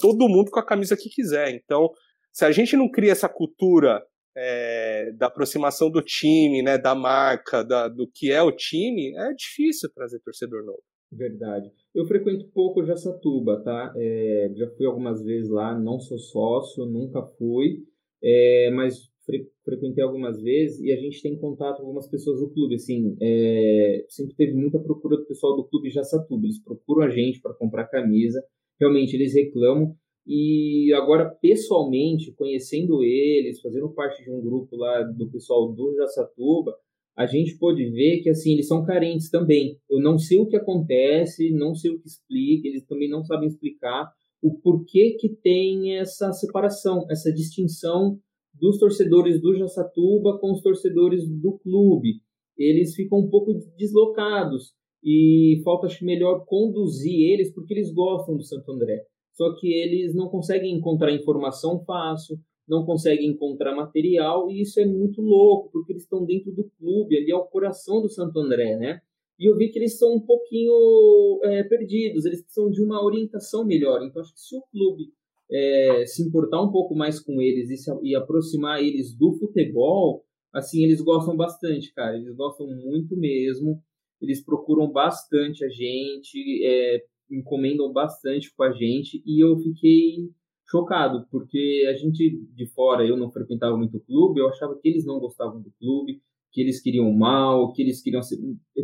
todo mundo com a camisa que quiser. Então, se a gente não cria essa cultura é, da aproximação do time, né, da marca, da, do que é o time, é difícil trazer torcedor novo. Verdade. Eu frequento pouco Jaçatuba, tá? É, já fui algumas vezes lá, não sou sócio, nunca fui, é, mas fre frequentei algumas vezes e a gente tem contato com algumas pessoas do clube. Assim, é, sempre teve muita procura do pessoal do clube Jaçatuba. Eles procuram a gente para comprar camisa. Realmente, eles reclamam E agora, pessoalmente, conhecendo eles, fazendo parte de um grupo lá do pessoal do Jaçatuba, a gente pode ver que assim eles são carentes também. Eu não sei o que acontece, não sei o que explica, eles também não sabem explicar o porquê que tem essa separação, essa distinção dos torcedores do Jaçatuba com os torcedores do clube. Eles ficam um pouco deslocados e falta acho melhor conduzir eles porque eles gostam do Santo André. Só que eles não conseguem encontrar informação fácil, não conseguem encontrar material, e isso é muito louco, porque eles estão dentro do clube, ali é coração do Santo André, né? E eu vi que eles são um pouquinho é, perdidos, eles precisam de uma orientação melhor. Então, acho que se o clube é, se importar um pouco mais com eles e, se, e aproximar eles do futebol, assim, eles gostam bastante, cara. Eles gostam muito mesmo. Eles procuram bastante a gente, é, encomendam bastante com a gente. E eu fiquei chocado, porque a gente de fora, eu não frequentava muito o clube, eu achava que eles não gostavam do clube, que eles queriam mal, que eles queriam ser.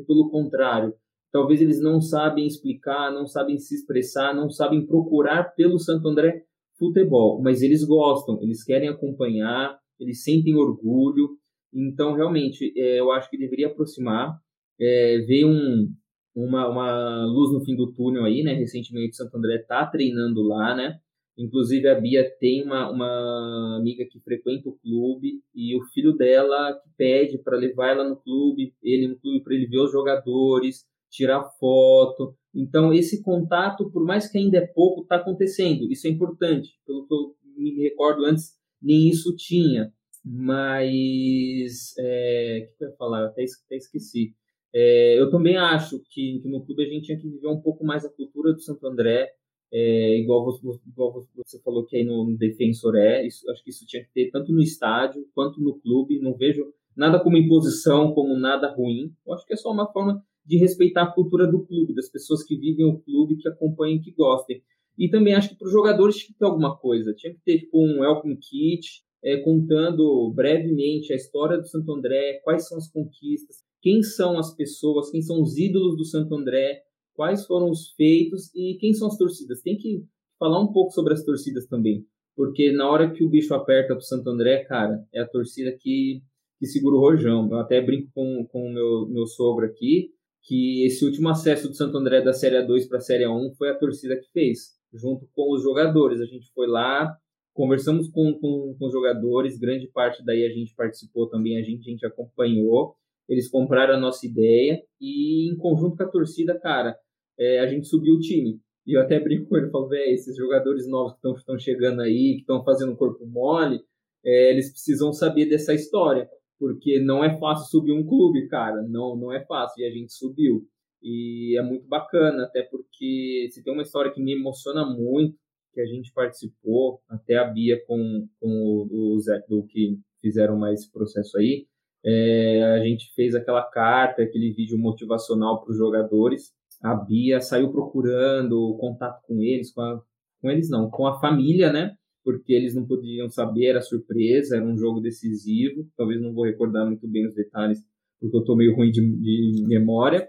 Pelo contrário, talvez eles não sabem explicar, não sabem se expressar, não sabem procurar pelo Santo André futebol, mas eles gostam, eles querem acompanhar, eles sentem orgulho. Então, realmente, é, eu acho que deveria aproximar, é, ver um, uma, uma luz no fim do túnel aí, né? Recentemente, o Santo André está treinando lá, né? Inclusive, a Bia tem uma, uma amiga que frequenta o clube e o filho dela pede para levar ela no clube, ele no clube, para ele ver os jogadores, tirar foto. Então, esse contato, por mais que ainda é pouco, está acontecendo. Isso é importante. Pelo que eu me recordo antes, nem isso tinha. Mas, é, o que eu ia falar? Eu até, até esqueci. É, eu também acho que, que, no clube a gente tinha que viver um pouco mais a cultura do Santo André, é, igual, você, igual, você, falou que aí no, no Defensor é, isso, acho que isso tinha que ter tanto no estádio quanto no clube. Não vejo nada como imposição, como nada ruim. Eu acho que é só uma forma de respeitar a cultura do clube, das pessoas que vivem o clube, que acompanhem, que gostem. E também acho que para os jogadores tinha que ter alguma coisa. Tinha que ter tipo, um welcome kit, é, contando brevemente a história do Santo André, quais são as conquistas, quem são as pessoas, quem são os ídolos do Santo André, quais foram os feitos e quem são as torcidas. Tem que falar um pouco sobre as torcidas também, porque na hora que o bicho aperta pro Santo André, cara, é a torcida que, que segura o rojão. Eu até brinco com, com o meu, meu sogro aqui, que esse último acesso do Santo André da Série A2 para a Série A1 foi a torcida que fez, junto com os jogadores. A gente foi lá, conversamos com, com, com os jogadores, grande parte daí a gente participou também, a gente, a gente acompanhou. Eles compraram a nossa ideia e, em conjunto com a torcida, cara, é, a gente subiu o time. E eu até brinco com ele, falo, velho, esses jogadores novos que estão chegando aí, que estão fazendo corpo mole, é, eles precisam saber dessa história, porque não é fácil subir um clube, cara, não, não é fácil, e a gente subiu. E é muito bacana, até porque se tem uma história que me emociona muito, que a gente participou, até a Bia com, com o, o Zé, do que fizeram mais esse processo aí, é, a gente fez aquela carta, aquele vídeo motivacional para os jogadores, a Bia saiu procurando contato com eles, com, a, com eles não, com a família, né? Porque eles não podiam saber, era surpresa, era um jogo decisivo. Talvez não vou recordar muito bem os detalhes, porque eu tô meio ruim de, de memória.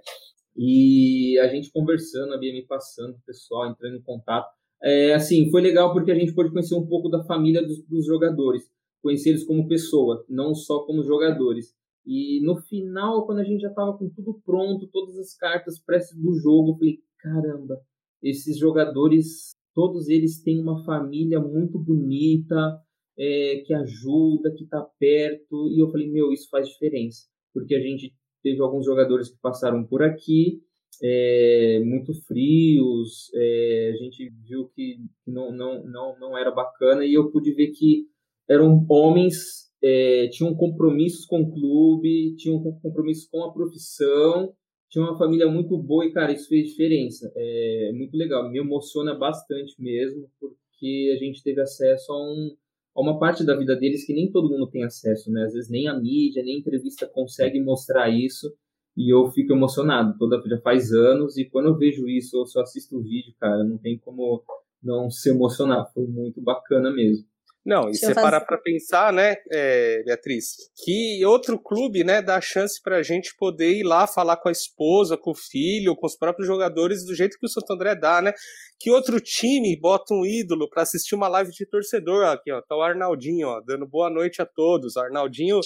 E a gente conversando, a Bia me passando, o pessoal entrando em contato. É, assim, foi legal porque a gente pôde conhecer um pouco da família dos, dos jogadores, conhecer eles como pessoa, não só como jogadores. E no final, quando a gente já estava com tudo pronto, todas as cartas prestes do jogo, eu falei: caramba, esses jogadores, todos eles têm uma família muito bonita, é, que ajuda, que está perto. E eu falei: meu, isso faz diferença, porque a gente teve alguns jogadores que passaram por aqui. É, muito frios, é, a gente viu que não, não, não, não era bacana e eu pude ver que eram homens é, tinham compromissos com o clube, tinham compromissos com a profissão, tinha uma família muito boa e, cara, isso fez diferença. É muito legal, me emociona bastante mesmo, porque a gente teve acesso a, um, a uma parte da vida deles que nem todo mundo tem acesso, né? Às vezes nem a mídia, nem a entrevista consegue mostrar isso, e eu fico emocionado. Toda já faz anos, e quando eu vejo isso, eu só assisto o vídeo, cara, não tem como não se emocionar. Foi muito bacana mesmo. Não, e você parar para pensar, né, é, Beatriz, que outro clube, né, dá chance pra gente poder ir lá falar com a esposa, com o filho, com os próprios jogadores do jeito que o Santo André dá, né? Que outro time bota um ídolo para assistir uma live de torcedor aqui, ó, tá o Arnaldinho, ó, dando boa noite a todos. Arnaldinho,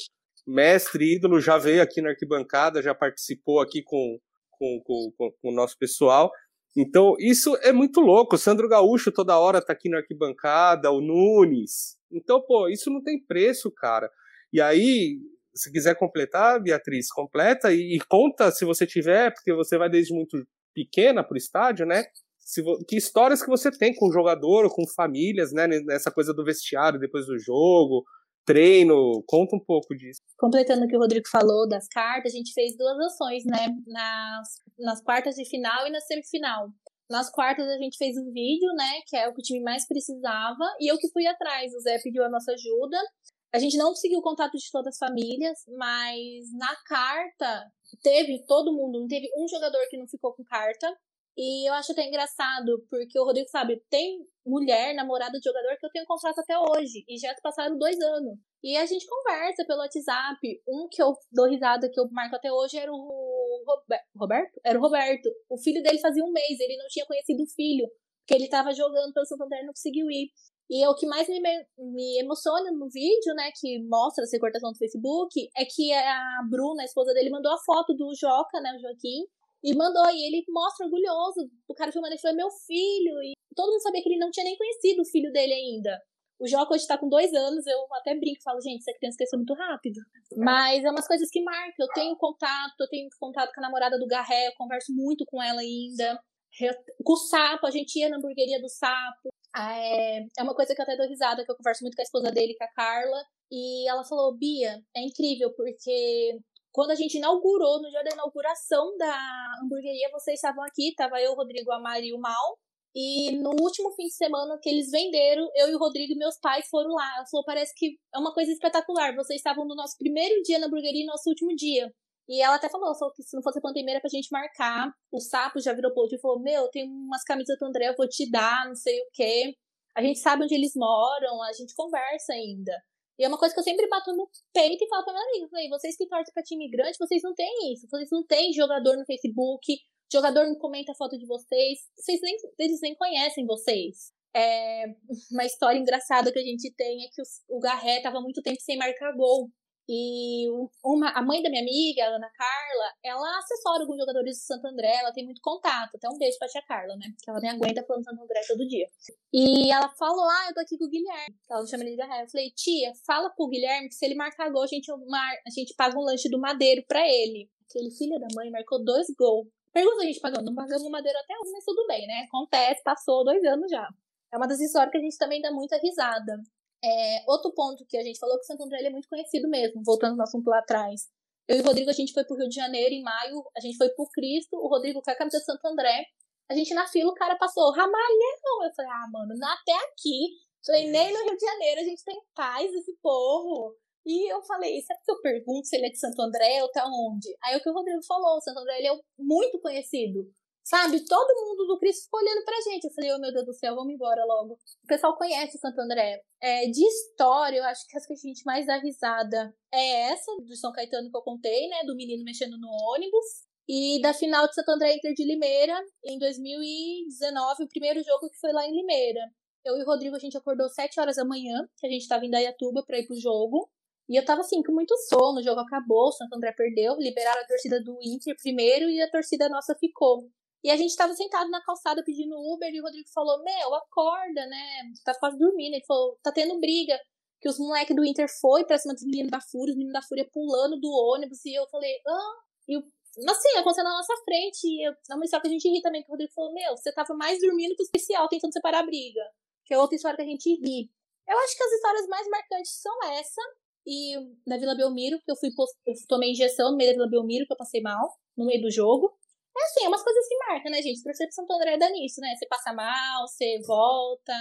mestre, ídolo, já veio aqui na arquibancada, já participou aqui com, com, com, com o nosso pessoal. Então, isso é muito louco. O Sandro Gaúcho toda hora tá aqui na arquibancada, o Nunes. Então, pô, isso não tem preço, cara. E aí, se quiser completar, Beatriz, completa e, e conta se você tiver, porque você vai desde muito pequena pro estádio, né? Se, que histórias que você tem com o jogador ou com famílias, né? Nessa coisa do vestiário depois do jogo, treino, conta um pouco disso. Completando o que o Rodrigo falou das cartas, a gente fez duas ações, né? Nas, nas quartas de final e na semifinal. Nas quartas a gente fez um vídeo, né? Que é o que o time mais precisava. E eu que fui atrás. O Zé pediu a nossa ajuda. A gente não conseguiu o contato de todas as famílias, mas na carta teve todo mundo, não teve um jogador que não ficou com carta. E eu acho até engraçado, porque o Rodrigo sabe, tem mulher, namorada de jogador que eu tenho contrato até hoje. E já passaram dois anos. E a gente conversa pelo WhatsApp. Um que eu dou risada, que eu marco até hoje, era o Roberto? Era o Roberto. O filho dele fazia um mês, ele não tinha conhecido o filho. Porque ele tava jogando pelo Santander e não conseguiu ir. E o que mais me, me emociona no vídeo, né, que mostra essa recortação do Facebook, é que a Bruna, a esposa dele, mandou a foto do Joca, né, o Joaquim, e mandou, e ele mostra orgulhoso. O cara filmando, ele falou, é meu filho. E todo mundo sabia que ele não tinha nem conhecido o filho dele ainda. O Joca hoje tá com dois anos, eu até brinco falo, gente, essa criança cresceu muito rápido. Mas é umas coisas que marcam. Eu tenho contato, eu tenho contato com a namorada do Garré, eu converso muito com ela ainda. Com o sapo, a gente ia na hamburgueria do sapo. É, é uma coisa que eu até dou risada, que eu converso muito com a esposa dele, com a Carla. E ela falou, Bia, é incrível, porque quando a gente inaugurou, no dia da inauguração da hamburgueria, vocês estavam aqui, tava eu, o Rodrigo, a Mari e o Mal. E no último fim de semana que eles venderam, eu e o Rodrigo e meus pais foram lá. Ela falou: parece que é uma coisa espetacular. Vocês estavam no nosso primeiro dia na hamburgueria e nosso último dia. E ela até falou, falou que se não fosse a pandemia era pra gente marcar. O sapo já virou post e falou: Meu, tem umas camisas do André, eu vou te dar, não sei o quê. A gente sabe onde eles moram, a gente conversa ainda. E é uma coisa que eu sempre bato no peito e falo pra minha amiga. Falei, vocês que torcem pra time grande, vocês não têm isso. Vocês não têm jogador no Facebook, jogador não comenta foto de vocês. Vocês nem, eles nem conhecem vocês. É, uma história engraçada que a gente tem é que o, o Garré tava muito tempo sem marcar gol. E uma, a mãe da minha amiga, a Ana Carla, ela assessora alguns jogadores do Santo André, ela tem muito contato. Até um beijo pra tia Carla, né? Que ela me aguenta falando Santo André todo dia. E ela falou: Ah, eu tô aqui com o Guilherme. Ela chama ele de Garraia. Eu falei: Tia, fala pro Guilherme que se ele marcar gol, a gente, mar... a gente paga um lanche do Madeiro pra ele. Aquele filho da mãe marcou dois gols. Pergunta a gente pagando, não pagamos Madeiro até hoje, mas tudo bem, né? Acontece, passou dois anos já. É uma das histórias que a gente também dá muita risada. É, outro ponto que a gente falou que Santo André é muito conhecido mesmo, voltando no assunto lá atrás. Eu e o Rodrigo, a gente foi pro Rio de Janeiro em maio, a gente foi pro Cristo, o Rodrigo com a camisa de Santo André. A gente na fila, o cara passou, Ramalhão! Eu falei, ah, mano, até aqui. Falei, nem no Rio de Janeiro a gente tem paz, esse povo. E eu falei, sabe que eu pergunto se ele é de Santo André ou tá onde? Aí o que o Rodrigo falou, o Santo André ele é muito conhecido. Sabe, todo mundo do Cristo ficou olhando pra gente. Eu falei, oh meu Deus do céu, vamos embora logo. O pessoal conhece Santo André. É, de história, eu acho que as que a gente mais dá risada é essa, do São Caetano que eu contei, né? Do menino mexendo no ônibus. E da final de Santo André Inter de Limeira, em 2019, o primeiro jogo que foi lá em Limeira. Eu e o Rodrigo, a gente acordou 7 horas da manhã, que a gente tava em Dayatuba pra ir pro jogo. E eu tava assim, com muito sono, o jogo acabou, o Santo André perdeu, liberaram a torcida do Inter primeiro e a torcida nossa ficou. E a gente tava sentado na calçada pedindo Uber e o Rodrigo falou: Meu, acorda, né? Tá quase dormindo. Ele falou: Tá tendo briga. Que os moleques do Inter foi pra cima dos meninos da Fúria, os meninos da Fúria pulando do ônibus. E eu falei: Ah. E assim, aconteceu na nossa frente. E é uma história que a gente ri também. Que o Rodrigo falou: Meu, você tava mais dormindo que o especial, tentando separar a briga. Que é outra história que a gente ri. Eu acho que as histórias mais marcantes são essa. E na Vila Belmiro, que eu fui eu tomei injeção no meio da Vila Belmiro, que eu passei mal, no meio do jogo. É assim, é umas coisas que marcam, né, gente? Torcer pro Santo André dá nisso, né? Você passa mal, você volta.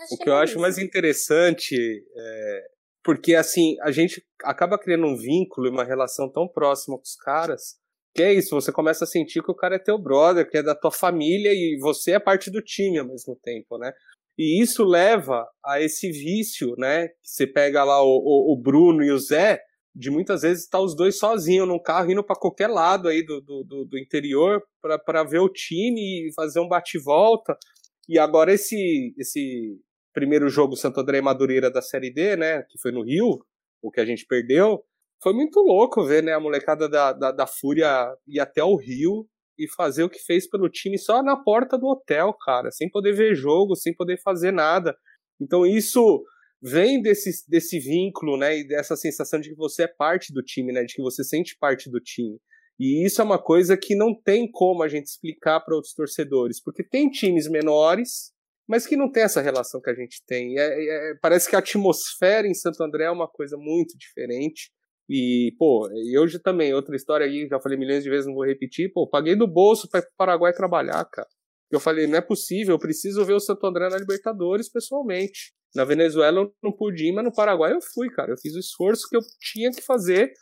Acho o que, que é eu acho mais interessante é. Porque, assim, a gente acaba criando um vínculo e uma relação tão próxima com os caras que é isso, você começa a sentir que o cara é teu brother, que é da tua família e você é parte do time ao mesmo tempo, né? E isso leva a esse vício, né? Você pega lá o, o, o Bruno e o Zé, de muitas vezes estar tá os dois sozinhos num carro indo para qualquer lado aí do, do, do interior para ver o time e fazer um bate-volta. E agora esse esse primeiro jogo Santo André Madureira da Série D, né, que foi no Rio, o que a gente perdeu, foi muito louco ver, né, a molecada da, da, da Fúria ir até o Rio e fazer o que fez pelo time só na porta do hotel, cara, sem poder ver jogo, sem poder fazer nada. Então isso vem desse, desse vínculo, né, e dessa sensação de que você é parte do time, né, de que você sente parte do time. E isso é uma coisa que não tem como a gente explicar para outros torcedores, porque tem times menores, mas que não tem essa relação que a gente tem. É, é, parece que a atmosfera em Santo André é uma coisa muito diferente. E, pô, e hoje também, outra história aí, já falei milhões de vezes, não vou repetir, pô, paguei do bolso para pro Paraguai trabalhar, cara. Eu falei, não é possível, eu preciso ver o Santo André na Libertadores pessoalmente. Na Venezuela eu não pude ir, mas no Paraguai eu fui, cara. Eu fiz o esforço que eu tinha que fazer,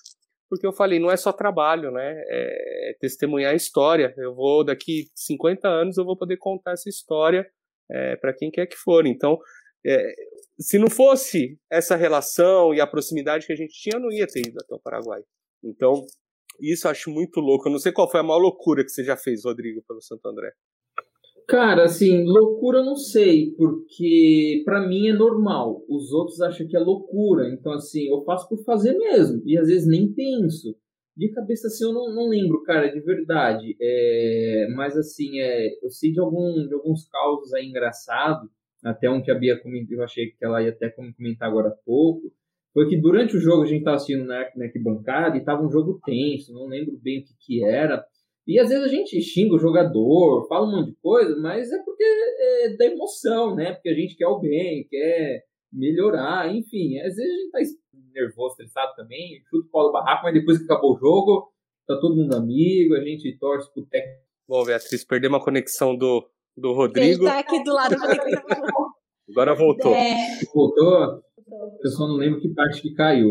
porque eu falei, não é só trabalho, né? É testemunhar a história. Eu vou, daqui 50 anos, eu vou poder contar essa história é, para quem quer que for. Então, é, se não fosse essa relação e a proximidade que a gente tinha, eu não ia ter ido até o Paraguai. Então, isso eu acho muito louco. Eu não sei qual foi a maior loucura que você já fez, Rodrigo, pelo Santo André. Cara, assim, loucura eu não sei, porque para mim é normal. Os outros acham que é loucura. Então, assim, eu faço por fazer mesmo. E às vezes nem penso. De cabeça assim eu não, não lembro, cara, de verdade. É, mas assim, é, eu sei de, algum, de alguns causos aí engraçados, até um que a Bia comentou, eu achei que ela ia até comentar agora há pouco, foi que durante o jogo a gente estava assistindo na, na arquibancada e estava um jogo tenso, não lembro bem o que, que era. E às vezes a gente xinga o jogador, fala um monte de coisa, mas é porque é da emoção, né? Porque a gente quer o bem, quer melhorar, enfim. Às vezes a gente tá nervoso, estressado também, chuta o pau do barraco, mas depois que acabou o jogo, tá todo mundo amigo, a gente torce pro técnico. Bom, Beatriz, perdemos a conexão do, do Rodrigo. Ele tá aqui do lado. Agora voltou. É... Voltou? Eu só não lembro que parte que caiu.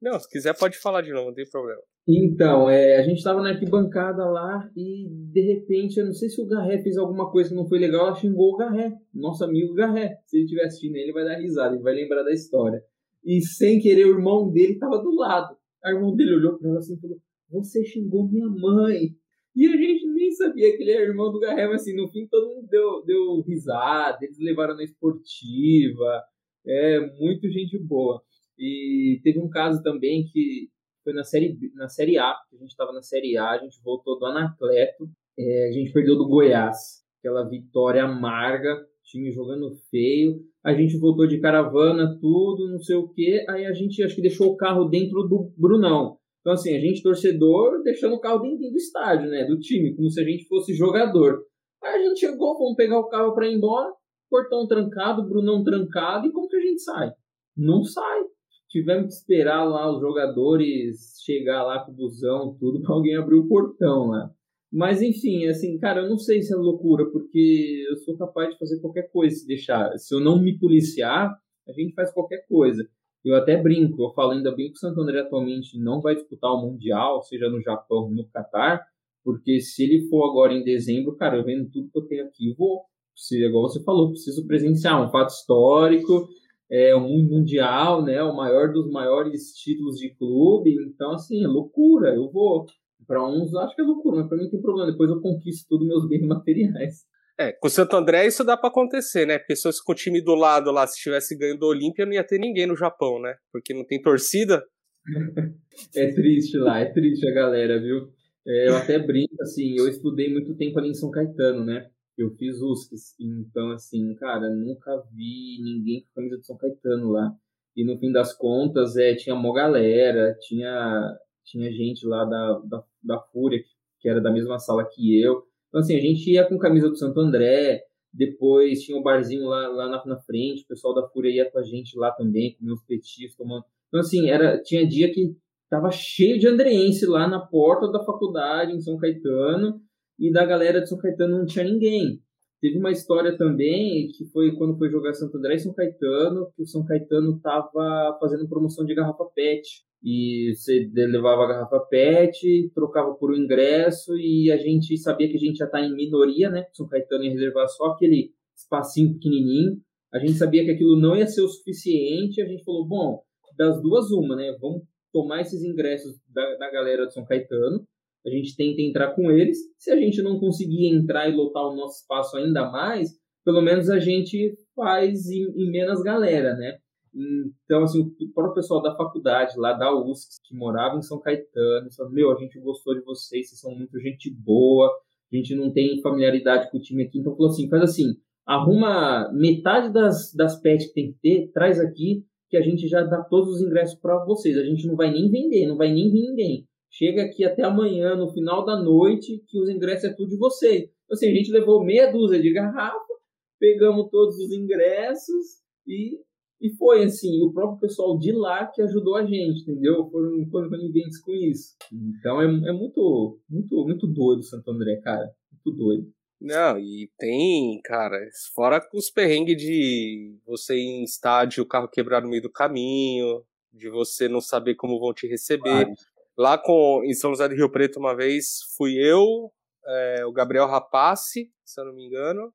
Não, se quiser pode falar de novo, não tem problema. Então, é, a gente estava na arquibancada lá e de repente, eu não sei se o Garré fez alguma coisa que não foi legal, ela xingou o Garré, nosso amigo Garré. Se ele estiver assistindo ele vai dar risada, ele vai lembrar da história. E sem querer, o irmão dele estava do lado. O irmão dele olhou para ela assim e falou: Você xingou minha mãe. E a gente nem sabia que ele era irmão do Garré, mas assim, no fim todo mundo deu, deu risada, eles levaram na esportiva. É, muito gente boa. E teve um caso também que foi na série, na série A, a gente estava na série A, a gente voltou do Anacleto, é, a gente perdeu do Goiás, aquela vitória amarga, time jogando feio, a gente voltou de caravana, tudo, não sei o que, aí a gente acho que deixou o carro dentro do Brunão. Então, assim, a gente, torcedor, deixando o carro dentro do estádio, né, do time, como se a gente fosse jogador. Aí a gente chegou, vamos pegar o carro para ir embora, portão trancado, Brunão trancado, e como que a gente sai? Não sai tivemos que esperar lá os jogadores chegar lá com o busão, tudo, para alguém abrir o portão lá. Mas enfim, assim, cara, eu não sei se é loucura, porque eu sou capaz de fazer qualquer coisa se deixar. Se eu não me policiar, a gente faz qualquer coisa. Eu até brinco, eu falo ainda bem que o Santo André atualmente não vai disputar o Mundial, seja no Japão no Catar, porque se ele for agora em dezembro, cara, eu vendo tudo que eu tenho aqui, vou, igual você falou, preciso presenciar um fato histórico, é um mundial, né? O maior dos maiores títulos de clube. Então, assim, é loucura. Eu vou. Para uns, acho que é loucura, mas para mim não tem problema. Depois eu conquisto todos meus bens materiais. É, com o Santo André isso dá para acontecer, né? Porque se fosse com o time do lado lá, se tivesse ganho do Olímpia, não ia ter ninguém no Japão, né? Porque não tem torcida. é triste lá, é triste a galera, viu? É, eu até brinco, assim, eu estudei muito tempo ali em São Caetano, né? Eu fiz USCs, então assim, cara, nunca vi ninguém com camisa de São Caetano lá. E no fim das contas, é, tinha uma galera, tinha, tinha gente lá da, da, da Fúria, que era da mesma sala que eu. Então assim, a gente ia com camisa do Santo André, depois tinha um barzinho lá, lá na, na frente, o pessoal da Fúria ia com a gente lá também, com meus petiscos, tomando... Então assim, era, tinha dia que tava cheio de andreense lá na porta da faculdade, em São Caetano, e da galera de São Caetano não tinha ninguém. Teve uma história também que foi quando foi jogar Santo André e São Caetano, que o São Caetano estava fazendo promoção de garrafa PET. E você levava a garrafa PET, trocava por um ingresso e a gente sabia que a gente já está em minoria, né? São Caetano ia reservar só aquele espacinho pequenininho. a gente sabia que aquilo não ia ser o suficiente, a gente falou, bom, das duas uma, né? Vamos tomar esses ingressos da, da galera de São Caetano, a gente tenta entrar com eles. Se a gente não conseguir entrar e lotar o nosso espaço ainda mais, pelo menos a gente faz em, em menos galera, né? Então, assim, o próprio pessoal da faculdade, lá da USC, que morava em São Caetano, falou, meu, a gente gostou de vocês, vocês são muito gente boa, a gente não tem familiaridade com o time aqui, então falou assim, faz assim, arruma metade das, das pets que tem que ter, traz aqui, que a gente já dá todos os ingressos para vocês, a gente não vai nem vender, não vai nem vir ninguém. Chega aqui até amanhã, no final da noite, que os ingressos é tudo de vocês. Então, assim, a gente levou meia dúzia de garrafa, pegamos todos os ingressos e, e foi assim, o próprio pessoal de lá que ajudou a gente, entendeu? Foram, coniventes com isso. Então é, é muito, muito, muito doido Santo André, cara. Muito doido. Não, e tem, cara, fora os perrengues de você ir em estádio, o carro quebrar no meio do caminho, de você não saber como vão te receber. Claro. Lá com, em São José do Rio Preto, uma vez, fui eu, é, o Gabriel Rapace, se eu não me engano,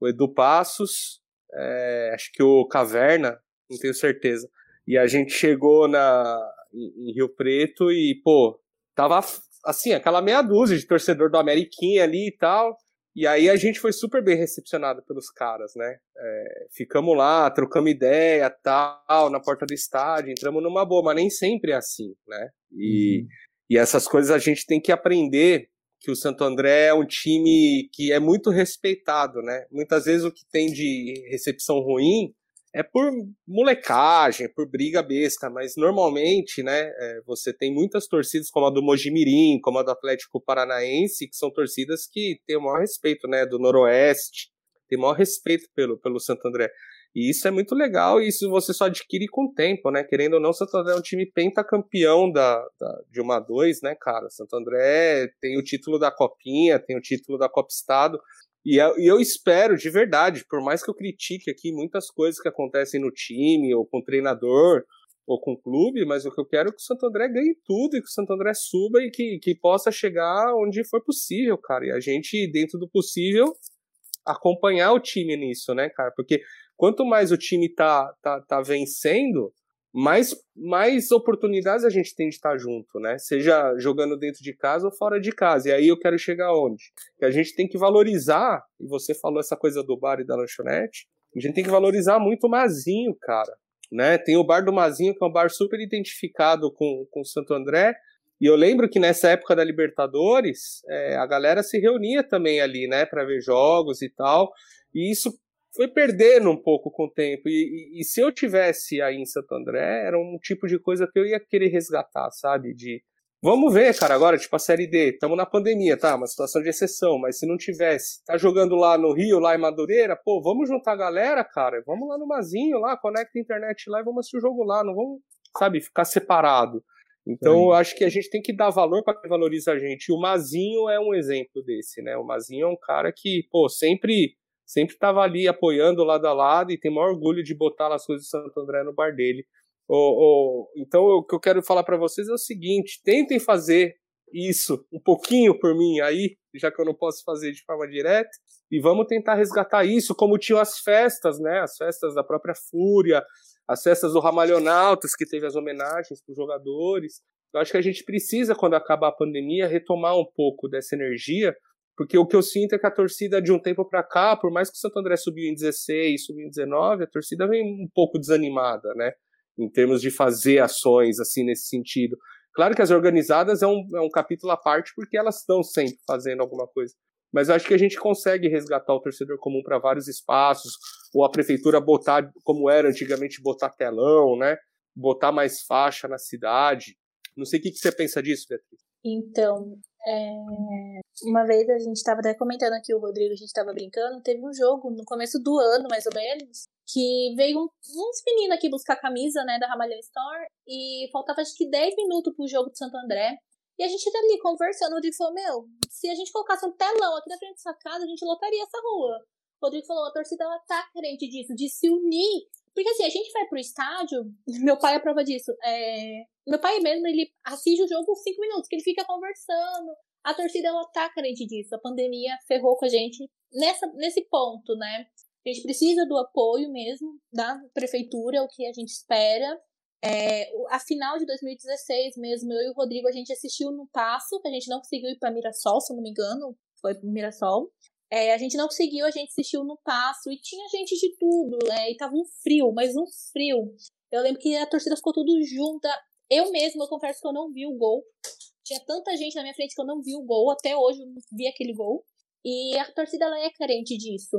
o Edu Passos, é, acho que o Caverna, não tenho certeza. E a gente chegou na, em, em Rio Preto e, pô, tava assim, aquela meia dúzia de torcedor do Ameriquinha ali e tal. E aí a gente foi super bem recepcionado pelos caras, né? É, ficamos lá, trocamos ideia, tal, na porta do estádio, entramos numa boa, mas nem sempre é assim, né? E, uhum. e essas coisas a gente tem que aprender que o Santo André é um time que é muito respeitado, né? Muitas vezes o que tem de recepção ruim é por molecagem, por briga besta, mas normalmente, né, é, você tem muitas torcidas como a do Mojimirim, como a do Atlético Paranaense, que são torcidas que têm o maior respeito, né, do Noroeste, tem o maior respeito pelo, pelo Santo André. E isso é muito legal e isso você só adquire com o tempo, né? Querendo ou não, Santo André é um time pentacampeão da, da, de uma a dois, né, cara? Santo André tem o título da Copinha, tem o título da Copa Estado. E eu, e eu espero, de verdade, por mais que eu critique aqui muitas coisas que acontecem no time, ou com o treinador, ou com o clube, mas o que eu quero é que o Santo André ganhe tudo e que o Santo André suba e que, que possa chegar onde for possível, cara. E a gente, dentro do possível, acompanhar o time nisso, né, cara? Porque quanto mais o time tá, tá, tá vencendo, mais, mais oportunidades a gente tem de estar junto, né? Seja jogando dentro de casa ou fora de casa. E aí eu quero chegar onde? Que a gente tem que valorizar, e você falou essa coisa do bar e da lanchonete, a gente tem que valorizar muito o Mazinho, cara. Né? Tem o bar do Mazinho, que é um bar super identificado com, com Santo André. E eu lembro que nessa época da Libertadores, é, a galera se reunia também ali, né, para ver jogos e tal. E isso foi perdendo um pouco com o tempo. E, e, e, se eu tivesse aí em Santo André, era um tipo de coisa que eu ia querer resgatar, sabe? De vamos ver, cara, agora, tipo a Série D, estamos na pandemia, tá? Uma situação de exceção, mas se não tivesse, tá jogando lá no Rio, lá em Madureira, pô, vamos juntar a galera, cara, vamos lá no Mazinho, lá, conecta a internet lá e vamos assistir o jogo lá, não vamos, sabe, ficar separado. Então, eu acho que a gente tem que dar valor para quem valoriza a gente. E o Mazinho é um exemplo desse, né? O Mazinho é um cara que, pô, sempre sempre estava ali apoiando lado a lado e tem maior orgulho de botar as coisas de Santo André no bar dele. então, o que eu quero falar para vocês é o seguinte: tentem fazer isso um pouquinho por mim aí, já que eu não posso fazer de forma direta, e vamos tentar resgatar isso, como tinham as festas, né? As festas da própria Fúria, as festas do Ramalhonautas, que teve as homenagens para os jogadores. Eu acho que a gente precisa, quando acabar a pandemia, retomar um pouco dessa energia porque o que eu sinto é que a torcida de um tempo para cá, por mais que o Santo André subiu em 16, subiu em 19, a torcida vem um pouco desanimada, né? Em termos de fazer ações assim nesse sentido. Claro que as organizadas é um, é um capítulo à parte, porque elas estão sempre fazendo alguma coisa. Mas eu acho que a gente consegue resgatar o torcedor comum para vários espaços, ou a prefeitura botar, como era antigamente, botar telão, né? Botar mais faixa na cidade. Não sei o que, que você pensa disso, Beatriz. Então, é... Uma vez a gente estava até comentando aqui, o Rodrigo, a gente estava brincando, teve um jogo no começo do ano, mais ou menos, que veio um, uns meninos aqui buscar camisa, né, da Ramalhão Store, e faltava acho que 10 minutos pro jogo de Santo André. E a gente tá ali conversando, o Rodrigo falou, meu, se a gente colocasse um telão aqui na frente dessa casa, a gente lotaria essa rua. O Rodrigo falou, a torcida ela tá crente disso, de se unir. Porque assim, a gente vai pro estádio, meu pai é prova disso. É, meu pai mesmo, ele assiste o jogo cinco minutos, que ele fica conversando. A torcida, ela tá carente disso. A pandemia ferrou com a gente nessa, nesse ponto, né? A gente precisa do apoio mesmo da prefeitura, o que a gente espera. É, a final de 2016 mesmo, eu e o Rodrigo, a gente assistiu no Passo, que a gente não conseguiu ir para Mirassol, se não me engano, foi para Mirassol. É, a gente não conseguiu, a gente assistiu no Passo e tinha gente de tudo, né? E tava um frio, mas um frio. Eu lembro que a torcida ficou tudo junta. Eu mesma, eu confesso que eu não vi o gol. Tinha tanta gente na minha frente que eu não vi o gol. Até hoje eu não vi aquele gol. E a torcida ela é carente disso.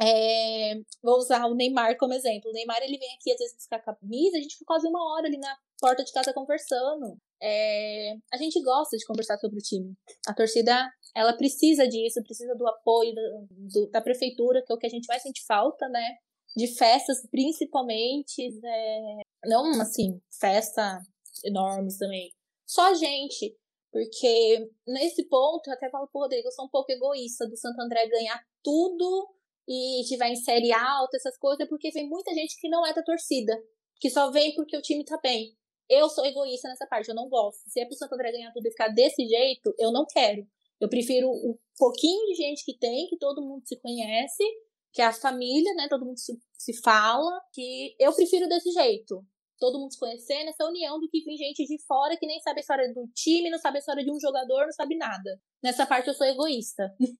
É, vou usar o Neymar como exemplo. O Neymar ele vem aqui às vezes buscar camisa, a gente fica quase uma hora ali na porta de casa conversando. É, a gente gosta de conversar sobre o time. A torcida ela precisa disso, precisa do apoio do, do, da prefeitura, que é o que a gente mais sente falta, né? De festas, principalmente. É, não assim, festa enormes também. Só a gente. Porque nesse ponto, eu até falo pro Rodrigo, eu sou um pouco egoísta do Santo André ganhar tudo e tiver em série alta, essas coisas, porque vem muita gente que não é da torcida, que só vem porque o time tá bem. Eu sou egoísta nessa parte, eu não gosto. Se é pro Santo André ganhar tudo e ficar desse jeito, eu não quero. Eu prefiro o pouquinho de gente que tem, que todo mundo se conhece, que é a família, né? Todo mundo se, se fala, que eu prefiro desse jeito todo mundo se conhecendo, essa união do que vem gente de fora que nem sabe a história do time, não sabe a história de um jogador, não sabe nada. Nessa parte eu sou egoísta.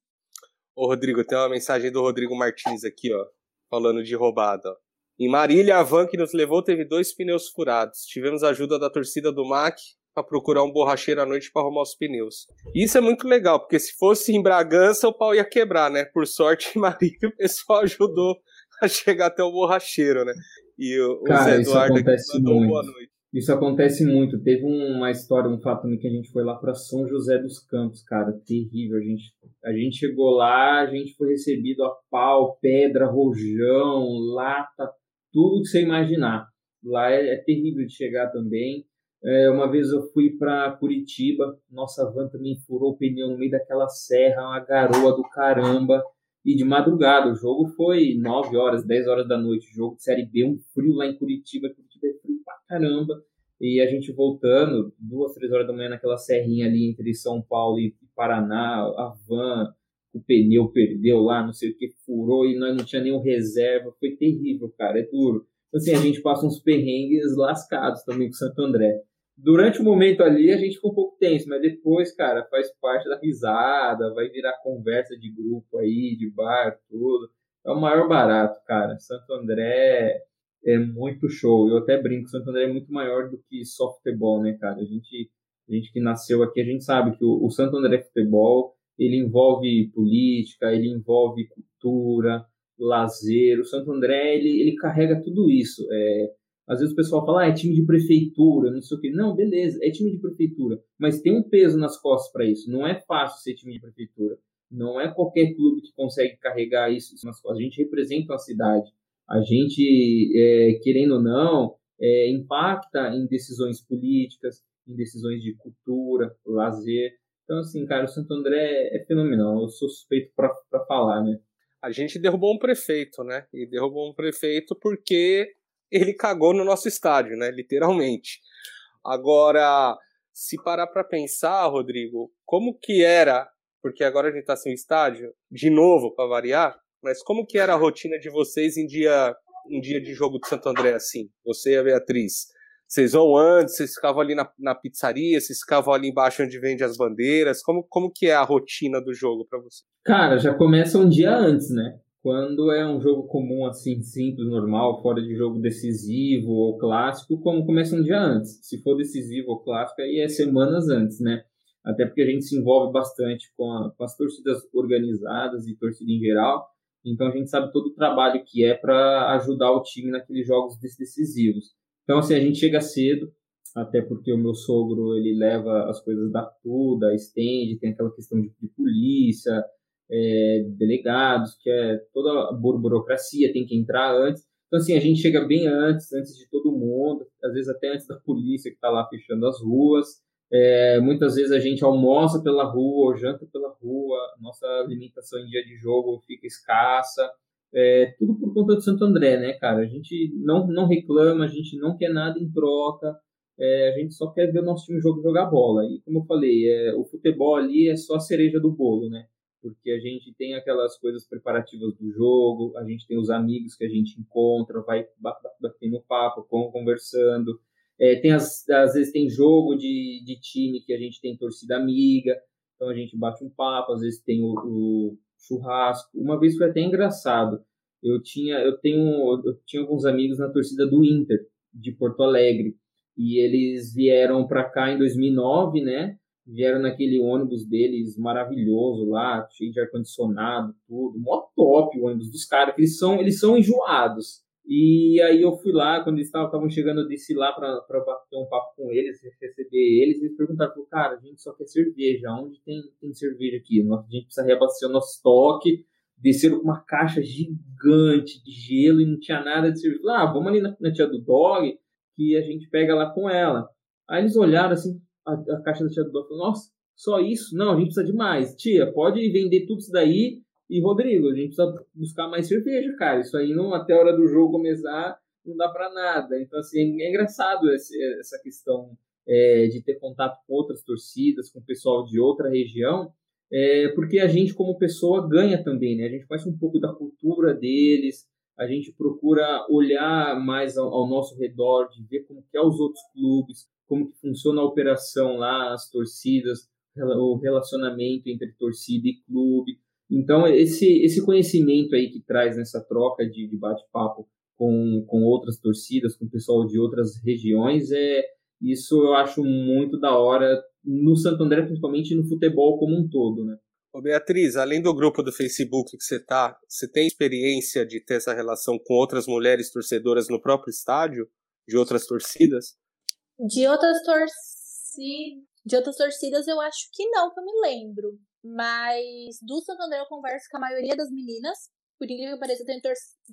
Ô Rodrigo, tem uma mensagem do Rodrigo Martins aqui, ó, falando de roubada. Em Marília, a van que nos levou teve dois pneus furados. Tivemos ajuda da torcida do MAC para procurar um borracheiro à noite para arrumar os pneus. Isso é muito legal, porque se fosse em Bragança, o pau ia quebrar, né? Por sorte, em Marília, o pessoal ajudou a chegar até o borracheiro, né? E o, Cara, Zé Eduardo acontece mandou muito. boa noite. Isso acontece muito. Teve uma história, um fato também que a gente foi lá para São José dos Campos, cara, terrível. A gente, a gente chegou lá, a gente foi recebido a pau, pedra, rojão, lata, tudo que você imaginar. Lá é, é terrível de chegar também. É, uma vez eu fui para Curitiba, nossa van também furou o pneu no meio daquela serra, uma garoa do caramba. E de madrugada, o jogo foi 9 horas, 10 horas da noite, jogo de Série B, um frio lá em Curitiba, Curitiba é frio pra caramba. E a gente voltando, duas, três horas da manhã naquela serrinha ali entre São Paulo e Paraná, a van, o pneu perdeu lá, não sei o que, furou e nós não tinha nenhum reserva, foi terrível, cara, é duro. Então, assim, a gente passa uns perrengues lascados também com Santo André durante o momento ali a gente ficou um pouco tenso, mas depois, cara, faz parte da risada, vai virar conversa de grupo aí, de bar, tudo. É o maior barato, cara. Santo André é muito show. Eu até brinco, Santo André é muito maior do que só futebol, né, cara? A gente, a gente que nasceu aqui, a gente sabe que o, o Santo André Futebol, ele envolve política, ele envolve cultura, lazer. O Santo André, ele, ele carrega tudo isso. É, às vezes o pessoal fala, ah, é time de prefeitura, não sei o quê. Não, beleza, é time de prefeitura. Mas tem um peso nas costas para isso. Não é fácil ser time de prefeitura. Não é qualquer clube que consegue carregar isso, nas costas. A gente representa uma cidade. A gente, é, querendo ou não, é, impacta em decisões políticas, em decisões de cultura, lazer. Então, assim, cara, o Santo André é fenomenal. Eu sou suspeito para falar, né? A gente derrubou um prefeito, né? E derrubou um prefeito porque ele cagou no nosso estádio, né? Literalmente. Agora, se parar para pensar, Rodrigo, como que era, porque agora a gente tá sem estádio, de novo para variar, mas como que era a rotina de vocês em dia, em dia de jogo de Santo André assim? Você e a Beatriz. Vocês vão antes, vocês ficavam ali na, na pizzaria, vocês ficavam ali embaixo onde vende as bandeiras. Como, como que é a rotina do jogo para você? Cara, já começa um dia antes, né? Quando é um jogo comum, assim, simples, normal, fora de jogo decisivo ou clássico, como começa um dia antes. Se for decisivo ou clássico, aí é semanas antes, né? Até porque a gente se envolve bastante com, a, com as torcidas organizadas e torcida em geral, então a gente sabe todo o trabalho que é para ajudar o time naqueles jogos decisivos. Então, assim, a gente chega cedo, até porque o meu sogro, ele leva as coisas da tuda, stand, tem aquela questão de, de polícia, é, delegados, que é toda a burocracia, tem que entrar antes. Então, assim, a gente chega bem antes, antes de todo mundo, às vezes até antes da polícia que está lá fechando as ruas. É, muitas vezes a gente almoça pela rua ou janta pela rua, nossa alimentação em dia de jogo fica escassa. É, tudo por conta do Santo André, né, cara? A gente não, não reclama, a gente não quer nada em troca, é, a gente só quer ver o nosso time jogar bola. E como eu falei, é, o futebol ali é só a cereja do bolo, né? Porque a gente tem aquelas coisas preparativas do jogo, a gente tem os amigos que a gente encontra, vai batendo papo, conversando. É, tem as, às vezes tem jogo de, de time que a gente tem torcida amiga, então a gente bate um papo, às vezes tem o, o churrasco. Uma vez foi até engraçado. Eu tinha, eu tenho, eu tinha alguns amigos na torcida do Inter de Porto Alegre e eles vieram para cá em 2009, né? Vieram naquele ônibus deles maravilhoso lá, cheio de ar condicionado, tudo, mó top o ônibus dos caras, eles são, eles são enjoados. E aí eu fui lá, quando eles estavam chegando, eu desci lá para bater um papo com eles, receber eles, e eles perguntaram, cara, a gente só quer cerveja, onde tem, tem cerveja aqui? A gente precisa reabastecer o nosso estoque, desceram com uma caixa gigante de gelo e não tinha nada de cerveja. Ah, vamos ali na, na tia do dog, que a gente pega lá com ela. Aí eles olharam assim, a, a caixa da tia dog, falaram, nossa, só isso? Não, a gente precisa de mais. Tia, pode vender tudo isso daí e Rodrigo, a gente precisa buscar mais cerveja, cara. Isso aí não até a hora do jogo começar não dá para nada. Então assim é engraçado esse, essa questão é, de ter contato com outras torcidas, com o pessoal de outra região, é, porque a gente como pessoa ganha também, né? A gente conhece um pouco da cultura deles, a gente procura olhar mais ao, ao nosso redor, de ver como que é os outros clubes, como que funciona a operação lá, as torcidas, o relacionamento entre torcida e clube. Então, esse, esse conhecimento aí que traz nessa troca de, de bate-papo com, com outras torcidas, com pessoal de outras regiões, é isso eu acho muito da hora no Santo André, principalmente no futebol como um todo, né? Ô Beatriz, além do grupo do Facebook que você tá, você tem experiência de ter essa relação com outras mulheres torcedoras no próprio estádio, de outras torcidas? De outras torcidas, de outras torcidas eu acho que não, que eu me lembro. Mas do Santo André eu converso com a maioria das meninas. Por incrível que pareça, eu tenho,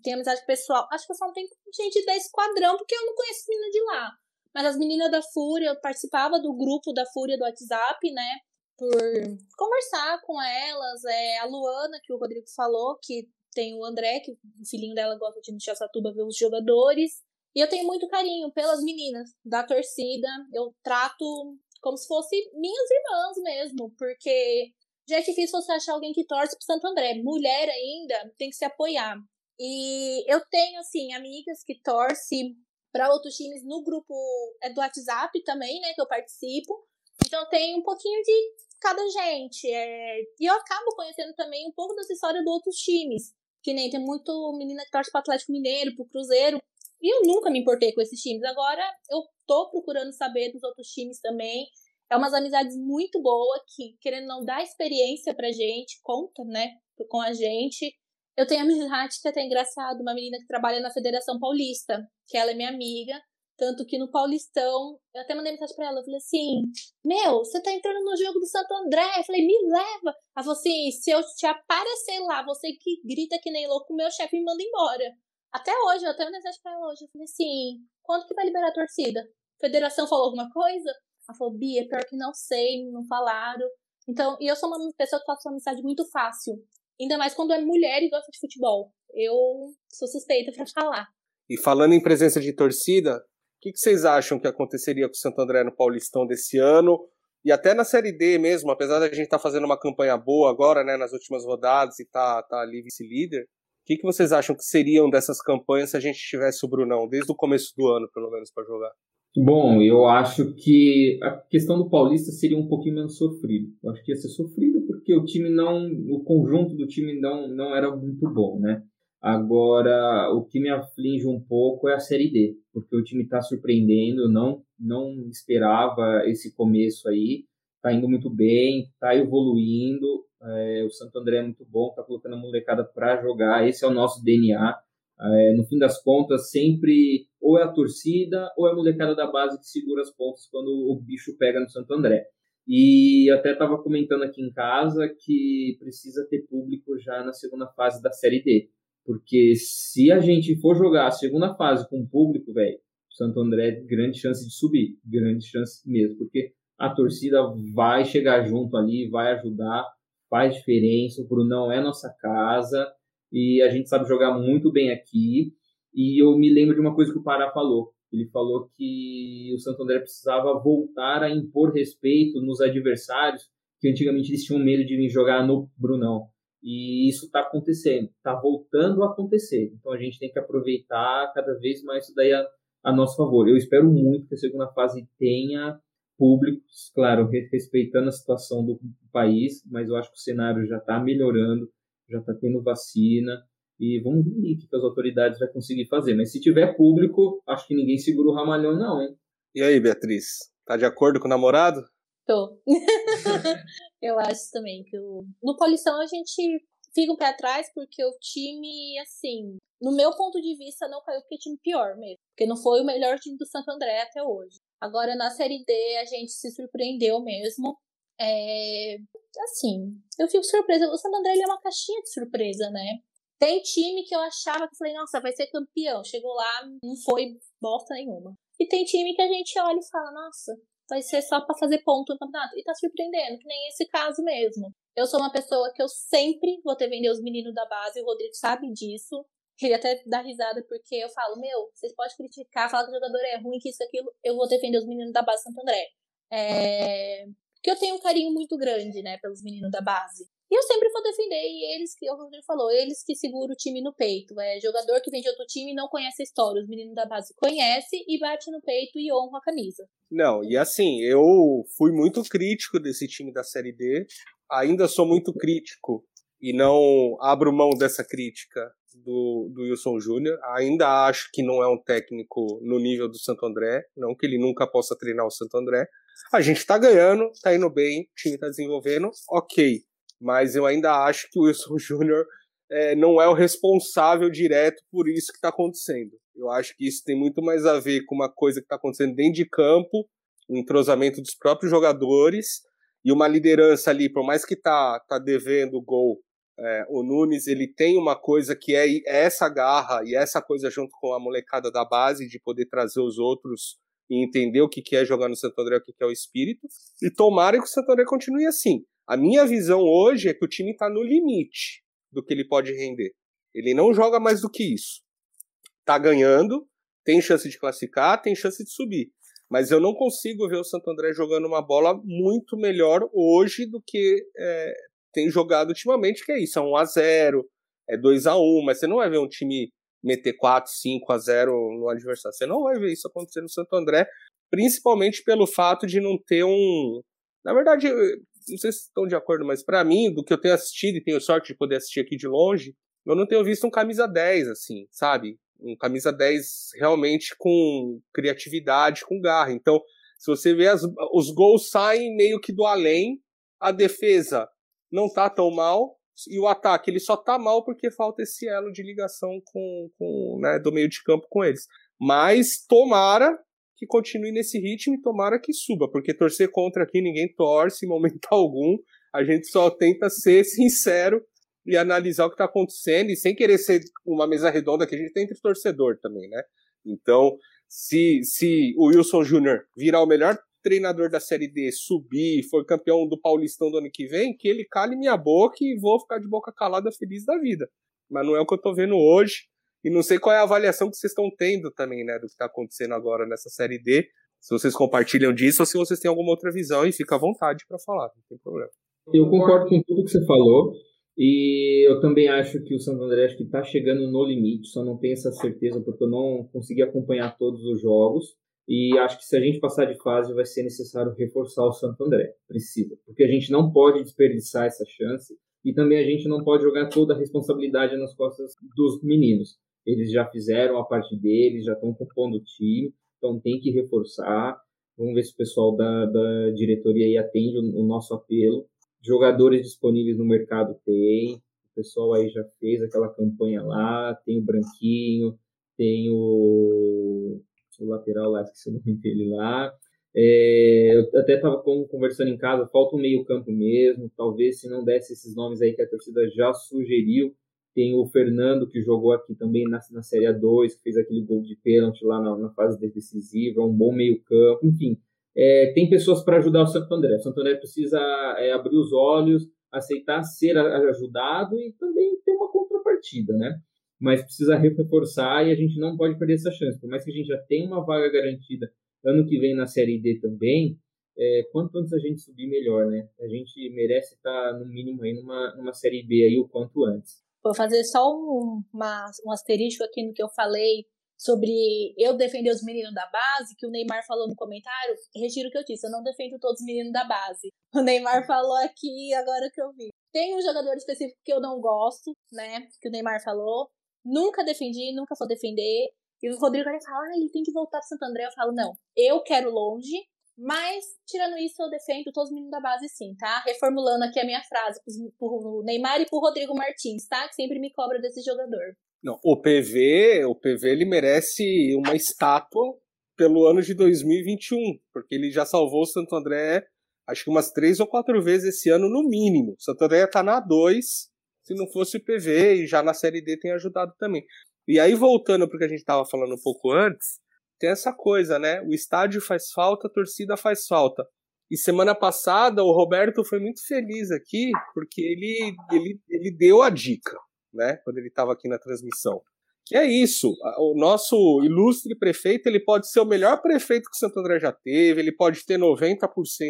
tenho amizade pessoal. Acho que eu só não tenho gente da esquadrão, porque eu não conheço menina de lá. Mas as meninas da Fúria, eu participava do grupo da Fúria do WhatsApp, né? Por conversar com elas. É, a Luana, que o Rodrigo falou, que tem o André, que o filhinho dela gosta de ir no Chassatuba ver os jogadores. E eu tenho muito carinho pelas meninas da torcida. Eu trato como se fossem minhas irmãs mesmo, porque já é difícil você achar alguém que torce pro Santo André. Mulher ainda tem que se apoiar. E eu tenho, assim, amigas que torcem para outros times no grupo é do WhatsApp também, né? Que eu participo. Então tem um pouquinho de cada gente. É... E eu acabo conhecendo também um pouco dessa história de outros times. Que nem tem muito menina que torce pro Atlético Mineiro, pro Cruzeiro. E eu nunca me importei com esses times. Agora eu tô procurando saber dos outros times também. É umas amizades muito boas que, querendo não dar experiência pra gente, conta, né, com a gente. Eu tenho amizade que é até engraçado, uma menina que trabalha na Federação Paulista, que ela é minha amiga, tanto que no Paulistão, eu até mandei mensagem pra ela, eu falei assim, meu, você tá entrando no jogo do Santo André, eu falei, me leva. Ela falou assim, se eu te aparecer lá, você que grita que nem louco, meu chefe me manda embora. Até hoje, eu até mandei mensagem pra ela hoje, eu falei assim, quando que vai liberar a torcida? Federação falou alguma coisa? Ela falou, Bia, pior que não sei, não falaram. Então, e eu sou uma pessoa que faço uma amizade muito fácil. Ainda mais quando é mulher e gosta de futebol. Eu sou suspeita para falar. E falando em presença de torcida, que, que, vocês acham que aconteceria com o Santo André no Paulistão desse ano? E até na Série D mesmo, apesar da gente estar tá fazendo uma campanha boa agora, né, nas últimas rodadas e tá, tá ali vice-líder, o que, que vocês acham que seriam dessas campanhas se a gente tivesse o Brunão, desde o começo do ano, pelo menos, para jogar? Bom, eu acho que a questão do Paulista seria um pouquinho menos sofrido. Eu acho que ia ser sofrido porque o time não, o conjunto do time não, não era muito bom, né? Agora, o que me aflige um pouco é a Série D, porque o time está surpreendendo, não não esperava esse começo aí, está indo muito bem, está evoluindo, é, o Santo André é muito bom, está colocando a molecada para jogar, esse é o nosso DNA. É, no fim das contas, sempre ou é a torcida ou é a molecada da base que segura as pontas quando o bicho pega no Santo André. E até estava comentando aqui em casa que precisa ter público já na segunda fase da Série D. Porque se a gente for jogar a segunda fase com público, velho, Santo André, grande chance de subir. Grande chance mesmo. Porque a torcida vai chegar junto ali, vai ajudar, faz diferença. O Brunão é nossa casa e a gente sabe jogar muito bem aqui. E eu me lembro de uma coisa que o Pará falou. Ele falou que o Santo André precisava voltar a impor respeito nos adversários que antigamente eles tinham medo de jogar no Brunão. E isso está acontecendo, está voltando a acontecer. Então a gente tem que aproveitar cada vez mais isso daí a, a nosso favor. Eu espero muito que a segunda fase tenha públicos, claro, respeitando a situação do país, mas eu acho que o cenário já está melhorando, já está tendo vacina, e vamos ver o que as autoridades vão conseguir fazer. Mas se tiver público, acho que ninguém segura o ramalhão, não, hein? E aí, Beatriz? Tá de acordo com o namorado? Tô. eu acho também que no Polição a gente fica um pé atrás porque o time, assim, no meu ponto de vista, não caiu porque é time pior mesmo. Porque não foi o melhor time do Santo André até hoje. Agora, na Série D, a gente se surpreendeu mesmo. É... Assim, eu fico surpresa. O Santo André é uma caixinha de surpresa, né? Tem time que eu achava que falei, nossa, vai ser campeão. Chegou lá, não foi bosta nenhuma. E tem time que a gente olha e fala, nossa, vai ser só para fazer ponto no campeonato. E tá surpreendendo, que nem esse caso mesmo. Eu sou uma pessoa que eu sempre vou ter vender os meninos da base, o Rodrigo sabe disso. Ele até dá risada porque eu falo, meu, vocês podem criticar, falar que o jogador é ruim, que isso, aquilo, eu vou defender os meninos da base Santo André. É... Porque eu tenho um carinho muito grande, né, pelos meninos da base. E eu sempre vou defender, e eles que, o Rodrigo falou, eles que seguram o time no peito. É jogador que vem de outro time e não conhece a história. Os meninos da base conhecem e bate no peito e honra a camisa. Não, e assim, eu fui muito crítico desse time da Série D. Ainda sou muito crítico e não abro mão dessa crítica do, do Wilson Júnior. Ainda acho que não é um técnico no nível do Santo André, não que ele nunca possa treinar o Santo André. A gente tá ganhando, tá indo bem, o time tá desenvolvendo, ok mas eu ainda acho que o Wilson Júnior é, não é o responsável direto por isso que está acontecendo. Eu acho que isso tem muito mais a ver com uma coisa que está acontecendo dentro de campo, o um entrosamento dos próprios jogadores e uma liderança ali, por mais que tá, tá devendo gol, é, o Nunes ele tem uma coisa que é, é essa garra e essa coisa junto com a molecada da base de poder trazer os outros e entender o que, que é jogar no Santo André, o que, que é o espírito. E tomara que o Santo André continue assim. A minha visão hoje é que o time está no limite do que ele pode render. Ele não joga mais do que isso. Tá ganhando, tem chance de classificar, tem chance de subir. Mas eu não consigo ver o Santo André jogando uma bola muito melhor hoje do que é, tem jogado ultimamente, que é isso, é 1 a 0 é 2 a 1 mas você não vai ver um time meter 4, 5 a 0 no adversário. Você não vai ver isso acontecer no Santo André, principalmente pelo fato de não ter um. Na verdade, não sei se estão de acordo, mas para mim, do que eu tenho assistido e tenho sorte de poder assistir aqui de longe, eu não tenho visto um camisa 10, assim, sabe? Um camisa 10 realmente com criatividade, com garra. Então, se você vê, as, os gols saem meio que do além, a defesa não tá tão mal, e o ataque ele só tá mal porque falta esse elo de ligação com, com né, do meio de campo com eles. Mas tomara que continue nesse ritmo e tomara que suba, porque torcer contra aqui ninguém torce em momento algum. A gente só tenta ser sincero e analisar o que está acontecendo, e sem querer ser uma mesa redonda que a gente tem entre torcedor também, né? Então, se, se o Wilson Júnior virar o melhor treinador da Série D, subir, for campeão do Paulistão do ano que vem, que ele cale minha boca e vou ficar de boca calada feliz da vida. Mas não é o que eu tô vendo hoje. E não sei qual é a avaliação que vocês estão tendo também, né, do que está acontecendo agora nessa série D. Se vocês compartilham disso ou se vocês têm alguma outra visão e fica à vontade para falar, não tem problema. Eu concordo com tudo que você falou. E eu também acho que o Santo André está chegando no limite, só não tenho essa certeza porque eu não consegui acompanhar todos os jogos. E acho que se a gente passar de fase, vai ser necessário reforçar o Santo André. Precisa. Porque a gente não pode desperdiçar essa chance. E também a gente não pode jogar toda a responsabilidade nas costas dos meninos. Eles já fizeram a parte deles, já estão compondo o time, então tem que reforçar. Vamos ver se o pessoal da, da diretoria aí atende o, o nosso apelo. Jogadores disponíveis no mercado tem, o pessoal aí já fez aquela campanha lá, tem o Branquinho, tem o, o lateral lá, esqueci o nome dele lá. É, eu até estava conversando em casa, falta um meio campo mesmo, talvez se não desse esses nomes aí que a torcida já sugeriu, tem o Fernando, que jogou aqui também na, na Série A2, que fez aquele gol de pênalti lá na, na fase decisiva, um bom meio-campo, enfim. É, tem pessoas para ajudar o Santo André. O Santo André precisa é, abrir os olhos, aceitar ser ajudado e também ter uma contrapartida, né? Mas precisa reforçar e a gente não pode perder essa chance. Por mais que a gente já tenha uma vaga garantida ano que vem na Série D também, é, quanto antes a gente subir, melhor, né? A gente merece estar, no mínimo, aí numa, numa Série B aí o quanto antes. Vou fazer só um, uma, um asterisco aqui no que eu falei sobre eu defender os meninos da base, que o Neymar falou no comentário. Retiro o que eu disse, eu não defendo todos os meninos da base. O Neymar falou aqui, agora que eu vi. Tem um jogador específico que eu não gosto, né? Que o Neymar falou. Nunca defendi, nunca vou defender. E o Rodrigo ele fala, ah, ele tem que voltar para Santo André. Eu falo, não, eu quero longe, mas, tirando isso, eu defendo todos os meninos da base, sim, tá? Reformulando aqui a minha frase pro Neymar e pro Rodrigo Martins, tá? Que sempre me cobra desse jogador. Não, o PV, o PV ele merece uma estátua pelo ano de 2021, porque ele já salvou o Santo André acho que umas três ou quatro vezes esse ano no mínimo. O Santo André tá na 2, se não fosse o PV, e já na Série D tem ajudado também. E aí, voltando para o que a gente estava falando um pouco antes, tem essa coisa, né? O estádio faz falta, a torcida faz falta. E semana passada o Roberto foi muito feliz aqui, porque ele, ele, ele deu a dica, né? Quando ele estava aqui na transmissão. Que é isso. O nosso ilustre prefeito ele pode ser o melhor prefeito que o Santo André já teve, ele pode ter 90%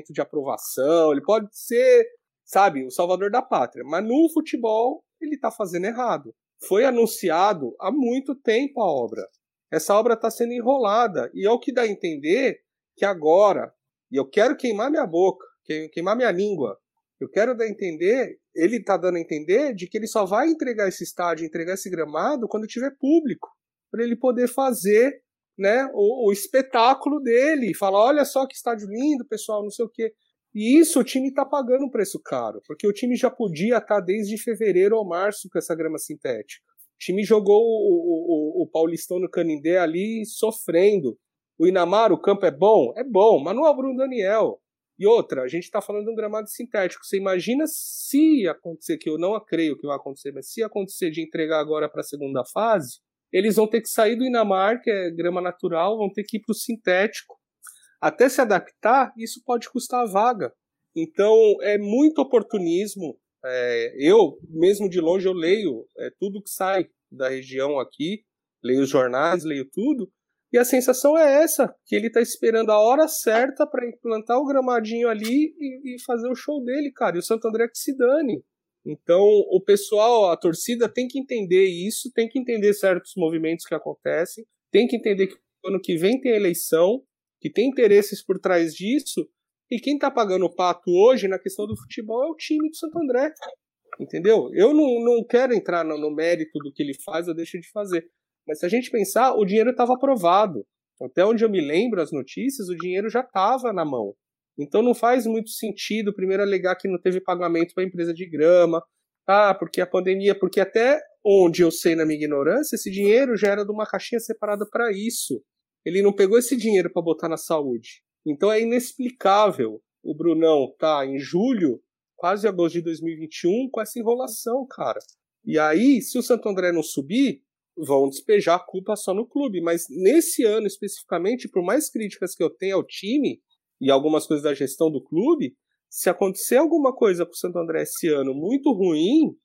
de aprovação, ele pode ser, sabe, o salvador da pátria. Mas no futebol ele está fazendo errado. Foi anunciado há muito tempo a obra. Essa obra está sendo enrolada. E é o que dá a entender que agora, e eu quero queimar minha boca, queimar minha língua, eu quero dar a entender, ele está dando a entender de que ele só vai entregar esse estádio, entregar esse gramado quando tiver público, para ele poder fazer né, o, o, espetáculo dele, falar, olha só que estádio lindo, pessoal, não sei o quê. E isso o time está pagando um preço caro, porque o time já podia estar tá desde fevereiro ou março com essa grama sintética time jogou o, o, o Paulistão no Canindé ali sofrendo. O Inamar, o campo é bom? É bom, mas não é o Bruno Daniel. E outra, a gente está falando de um gramado sintético. Você imagina se acontecer, que eu não creio que vai acontecer, mas se acontecer de entregar agora para a segunda fase, eles vão ter que sair do Inamar, que é grama natural, vão ter que ir para o sintético. Até se adaptar, isso pode custar a vaga. Então, é muito oportunismo, é, eu, mesmo de longe, eu leio é, tudo que sai da região aqui, leio os jornais, leio tudo, e a sensação é essa, que ele tá esperando a hora certa para implantar o gramadinho ali e, e, fazer o show dele, cara. E o Santo André que se dane. Então, o pessoal, a torcida tem que entender isso, tem que entender certos movimentos que acontecem, tem que entender que ano que vem tem eleição, que tem interesses por trás disso, e quem tá pagando o pato hoje na questão do futebol é o time do Santo André. Entendeu? Eu não, não quero entrar no, no mérito do que ele faz ou deixa de fazer. Mas se a gente pensar, o dinheiro estava aprovado. Até onde eu me lembro as notícias, o dinheiro já estava na mão. Então não faz muito sentido primeiro alegar que não teve pagamento para a empresa de grama. Ah, porque a pandemia, porque até onde eu sei na minha ignorância, esse dinheiro já era de uma caixinha separada para isso. Ele não pegou esse dinheiro para botar na saúde. Então é inexplicável o Brunão tá em julho, quase agosto de 2021, com essa enrolação, cara. E aí, se o Santo André não subir, vão despejar a culpa só no clube. Mas nesse ano especificamente, por mais críticas que eu tenha ao time e algumas coisas da gestão do clube, se acontecer alguma coisa com o Santo André esse ano muito ruim,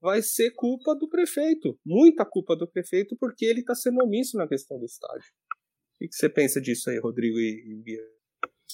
vai ser culpa do prefeito. Muita culpa do prefeito, porque ele está sendo omisso na questão do estádio. O que você pensa disso aí, Rodrigo e Bia?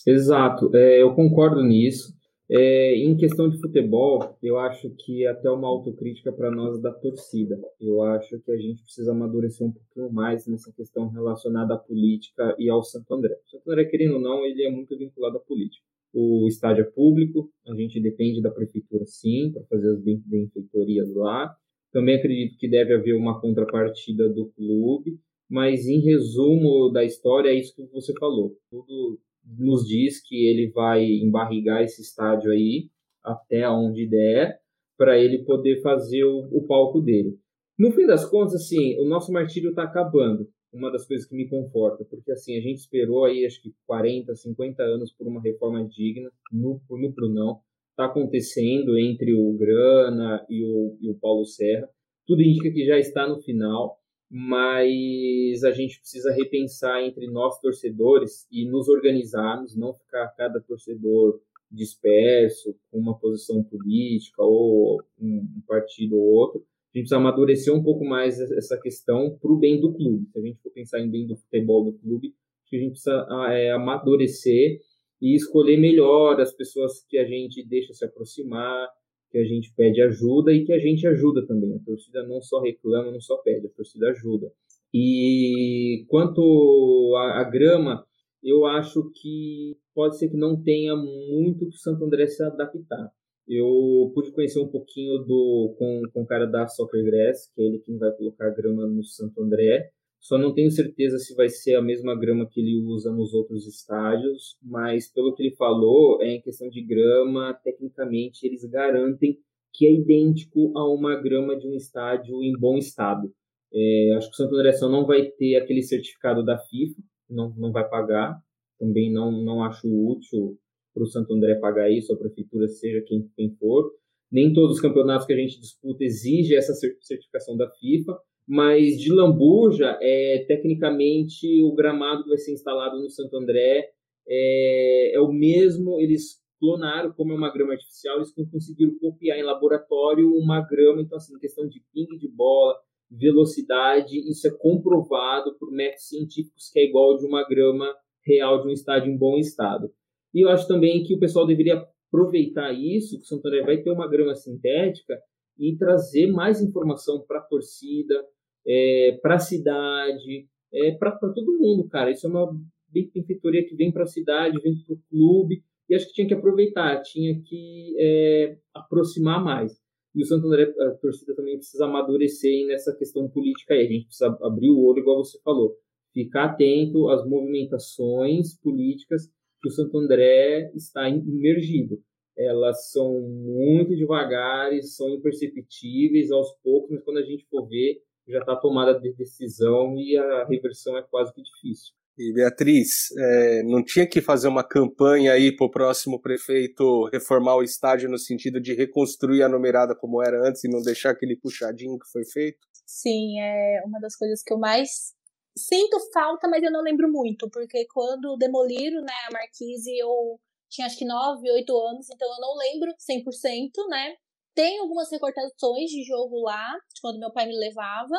Exato, é, eu concordo nisso. É, em questão de futebol, eu acho que é até uma autocrítica para nós da torcida. Eu acho que a gente precisa amadurecer um pouquinho mais nessa questão relacionada à política e ao Santo André. O Santo André, querendo ou não, ele é muito vinculado à política. O estádio é público, a gente depende da prefeitura sim, para fazer as benfeitorias lá. Também acredito que deve haver uma contrapartida do clube, mas em resumo da história, é isso que você falou. Tudo nos diz que ele vai embarrigar esse estádio aí até onde der, para ele poder fazer o, o, palco dele. No fim das contas, assim, o nosso martírio está acabando. Uma das coisas que me conforta, porque assim, a gente esperou aí acho que 40, 50 anos por uma reforma digna no, no Brunão. Está acontecendo entre o Grana e o, e o Paulo Serra. Tudo indica que já está no final mas a gente precisa repensar entre nós torcedores e nos organizarmos, não ficar cada torcedor disperso com uma posição política ou um partido ou outro. A gente precisa amadurecer um pouco mais essa questão para o bem do clube. Se a gente for pensar em bem do futebol do clube, a gente precisa é, amadurecer e escolher melhor as pessoas que a gente deixa se aproximar, que a gente pede ajuda e que a gente ajuda também. A torcida não só reclama, não só pede, a torcida ajuda. E quanto à, grama, eu acho que pode ser que não tenha muito que o Santo André se adaptar. Eu pude conhecer um pouquinho do com, com o cara da Soccer Grass, que é ele quem vai colocar a grama no Santo André. Só não tenho certeza se vai ser a mesma grama que ele usa nos outros estádios, mas pelo que ele falou, é em questão de grama, tecnicamente eles garantem que é idêntico a uma grama de um estádio em bom estado. É, acho que o Santo André só não vai ter aquele certificado da FIFA, não, não vai pagar. Também não, não acho útil para o Santo André pagar isso, a prefeitura, seja quem, quem for. Nem todos os campeonatos que a gente disputa exigem essa certificação da FIFA, mas de Lambuja, é, tecnicamente, o gramado que vai ser instalado no Santo André é, é o mesmo, eles clonaram, como é uma grama artificial, eles conseguiram copiar em laboratório uma grama, então, assim, questão de ping de bola, velocidade, isso é comprovado por métodos científicos que é igual de uma grama real de um estádio em bom estado. E eu acho também que o pessoal deveria aproveitar isso, que o Santo André vai ter uma grama sintética, e trazer mais informação para a torcida, é, para a cidade, é, para todo mundo, cara. Isso é uma benfeitoria que vem para a cidade, vem para o clube, e acho que tinha que aproveitar, tinha que é, aproximar mais. E o Santo André, a torcida também precisa amadurecer nessa questão política aí. A gente precisa abrir o olho, igual você falou. Ficar atento às movimentações políticas que o Santo André está imergido. Elas são muito devagares, são imperceptíveis aos poucos, mas quando a gente for ver, já está tomada de decisão e a reversão é quase que difícil. E Beatriz, é, não tinha que fazer uma campanha aí para o próximo prefeito reformar o estádio no sentido de reconstruir a numerada como era antes e não deixar aquele puxadinho que foi feito? Sim, é uma das coisas que eu mais sinto falta, mas eu não lembro muito, porque quando demoliram né, a Marquise, eu tinha acho que 9, 8 anos, então eu não lembro 100%, né? Tem algumas recortações de jogo lá, de quando meu pai me levava,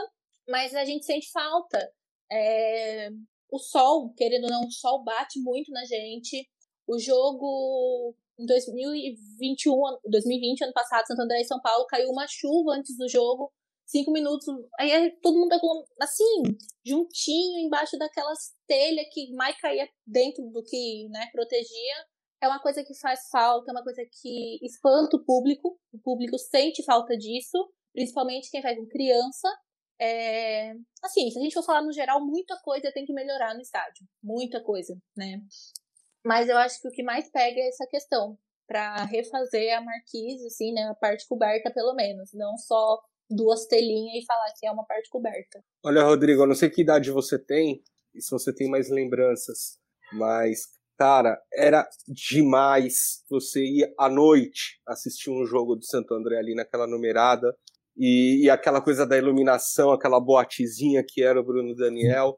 mas a gente sente falta. É, o sol, querendo ou não, o sol bate muito na gente. O jogo em 2021, 2020, ano passado, Santo André e São Paulo, caiu uma chuva antes do jogo, cinco minutos. Aí todo mundo assim, juntinho, embaixo daquelas telhas que mais caía dentro do que né, protegia. É uma coisa que faz falta, é uma coisa que espanta o público. O público sente falta disso, principalmente quem vai com criança. É... Assim, se a gente for falar no geral, muita coisa tem que melhorar no estádio. Muita coisa, né? Mas eu acho que o que mais pega é essa questão. para refazer a marquise, assim, né? A parte coberta, pelo menos. Não só duas telinhas e falar que é uma parte coberta. Olha, Rodrigo, eu não sei que idade você tem e se você tem mais lembranças, mas, cara, era demais você ir à noite assistir um jogo do Santo André ali naquela numerada e, e, aquela coisa da iluminação, aquela boatezinha que era o Bruno Daniel,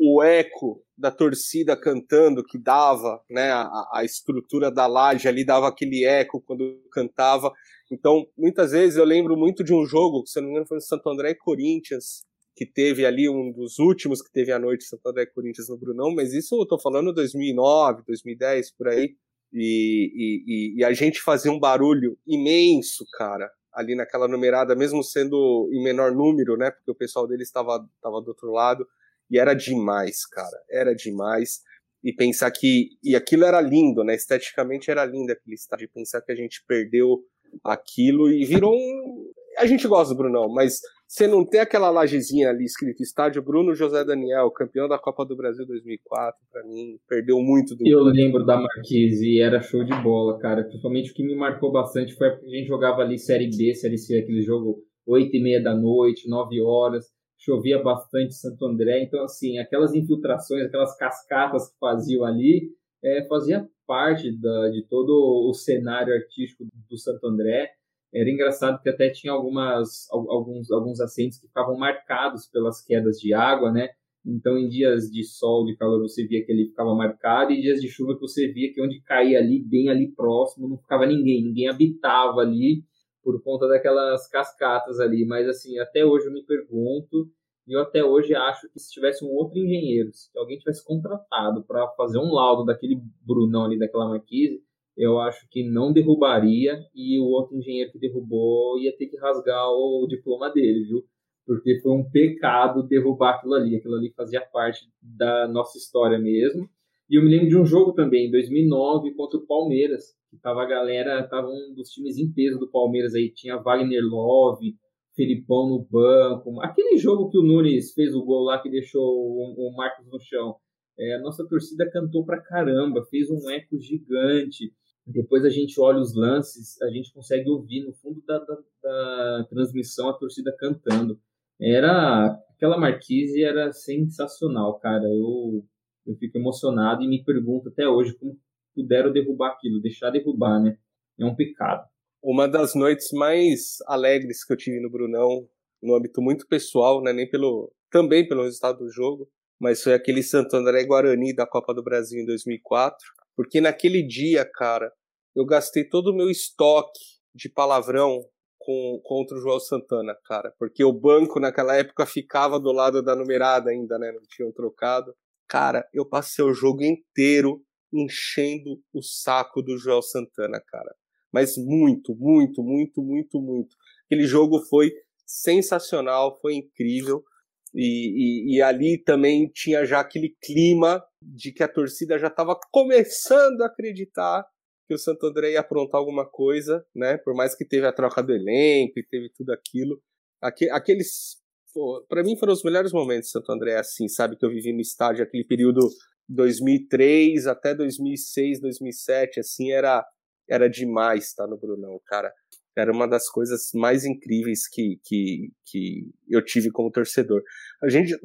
o eco da torcida cantando que dava, né, a, a estrutura da laje ali dava aquele eco quando cantava. Então, muitas vezes eu lembro muito de um jogo, se não me engano foi no Santo André e Corinthians, que teve ali um dos últimos que teve à noite Santo André e Corinthians no Brunão, mas isso eu tô falando 2009, 2010, por aí. E, e, e, a gente fazia um barulho imenso, cara, ali naquela numerada, mesmo sendo em menor número, né? Porque o pessoal dele estava, estava do outro lado. E era demais, cara. Era demais. E pensar que. E aquilo era lindo, né? Esteticamente era lindo aquele estádio. E pensar que a gente perdeu aquilo e virou um. A gente gosta do Brunão, mas você não tem aquela lajezinha ali escrito Estádio Bruno José Daniel, campeão da Copa do Brasil 2004, para mim, perdeu muito do Eu lembro da Marquise e era show de bola, cara. Principalmente o que me marcou bastante foi porque a gente jogava ali Série B, Série C, aquele jogo 8 e meia da noite, 9 horas, chovia bastante Santo André, então assim, aquelas infiltrações, aquelas cascatas que faziam ali, é, fazia parte da, de todo o cenário artístico do Santo André era engraçado que até tinha algumas, alguns, alguns assentos que ficavam marcados pelas quedas de água, né? Então, em dias de sol, de calor, você via que ele ficava marcado, e em dias de chuva que você via que onde caía ali, bem ali próximo, não ficava ninguém, ninguém habitava ali por conta daquelas cascatas ali. Mas, assim, até hoje eu me pergunto, E eu até hoje acho que se tivesse um outro engenheiro, se alguém tivesse contratado para fazer um laudo daquele Brunão ali, daquela marquise, eu acho que não derrubaria e o outro engenheiro que derrubou ia ter que rasgar o diploma dele, viu? Porque foi um pecado derrubar aquilo ali. Aquilo ali fazia parte da nossa história mesmo. E eu me lembro de um jogo também, em 2009, contra o Palmeiras, tava a galera, tava um dos times em peso do Palmeiras aí, tinha Wagner Love, Felipão no banco, aquele jogo que o Nunes fez o gol lá que deixou o, o Marcos no chão. É, a nossa torcida cantou pra caramba, fez um eco gigante. Depois a gente olha os lances, a gente consegue ouvir no fundo da, da, da transmissão a torcida cantando. Era aquela marquise era sensacional, cara. Eu eu fico emocionado e me pergunto até hoje como puderam derrubar aquilo, deixar derrubar, né? É um pecado. Uma das noites mais alegres que eu tive no Brunão, no âmbito muito pessoal, né? Nem pelo também pelo resultado do jogo, mas foi aquele Santo André Guarani da Copa do Brasil em 2004, porque naquele dia, cara, eu gastei todo o meu estoque de palavrão com, contra o João Santana, cara, porque o banco naquela época ficava do lado da numerada ainda, né? Não tinham trocado. Cara, eu passei o jogo inteiro enchendo o saco do Joel Santana, cara. Mas muito, muito, muito, muito, muito. Aquele jogo foi sensacional, foi incrível. E, e, e, ali também tinha já aquele clima de que a torcida já estava começando a acreditar que o Santo André ia aprontar alguma coisa, né? Por mais que teve a troca do elenco e teve tudo aquilo. Aqueles para mim foram os melhores momentos de Santo André, assim, sabe? Que eu vivi no estádio, aquele período 2003 até 2006, 2007, assim, era, era demais estar no Brunão, cara. Era uma das coisas mais incríveis que, que, que eu tive como torcedor. A gente.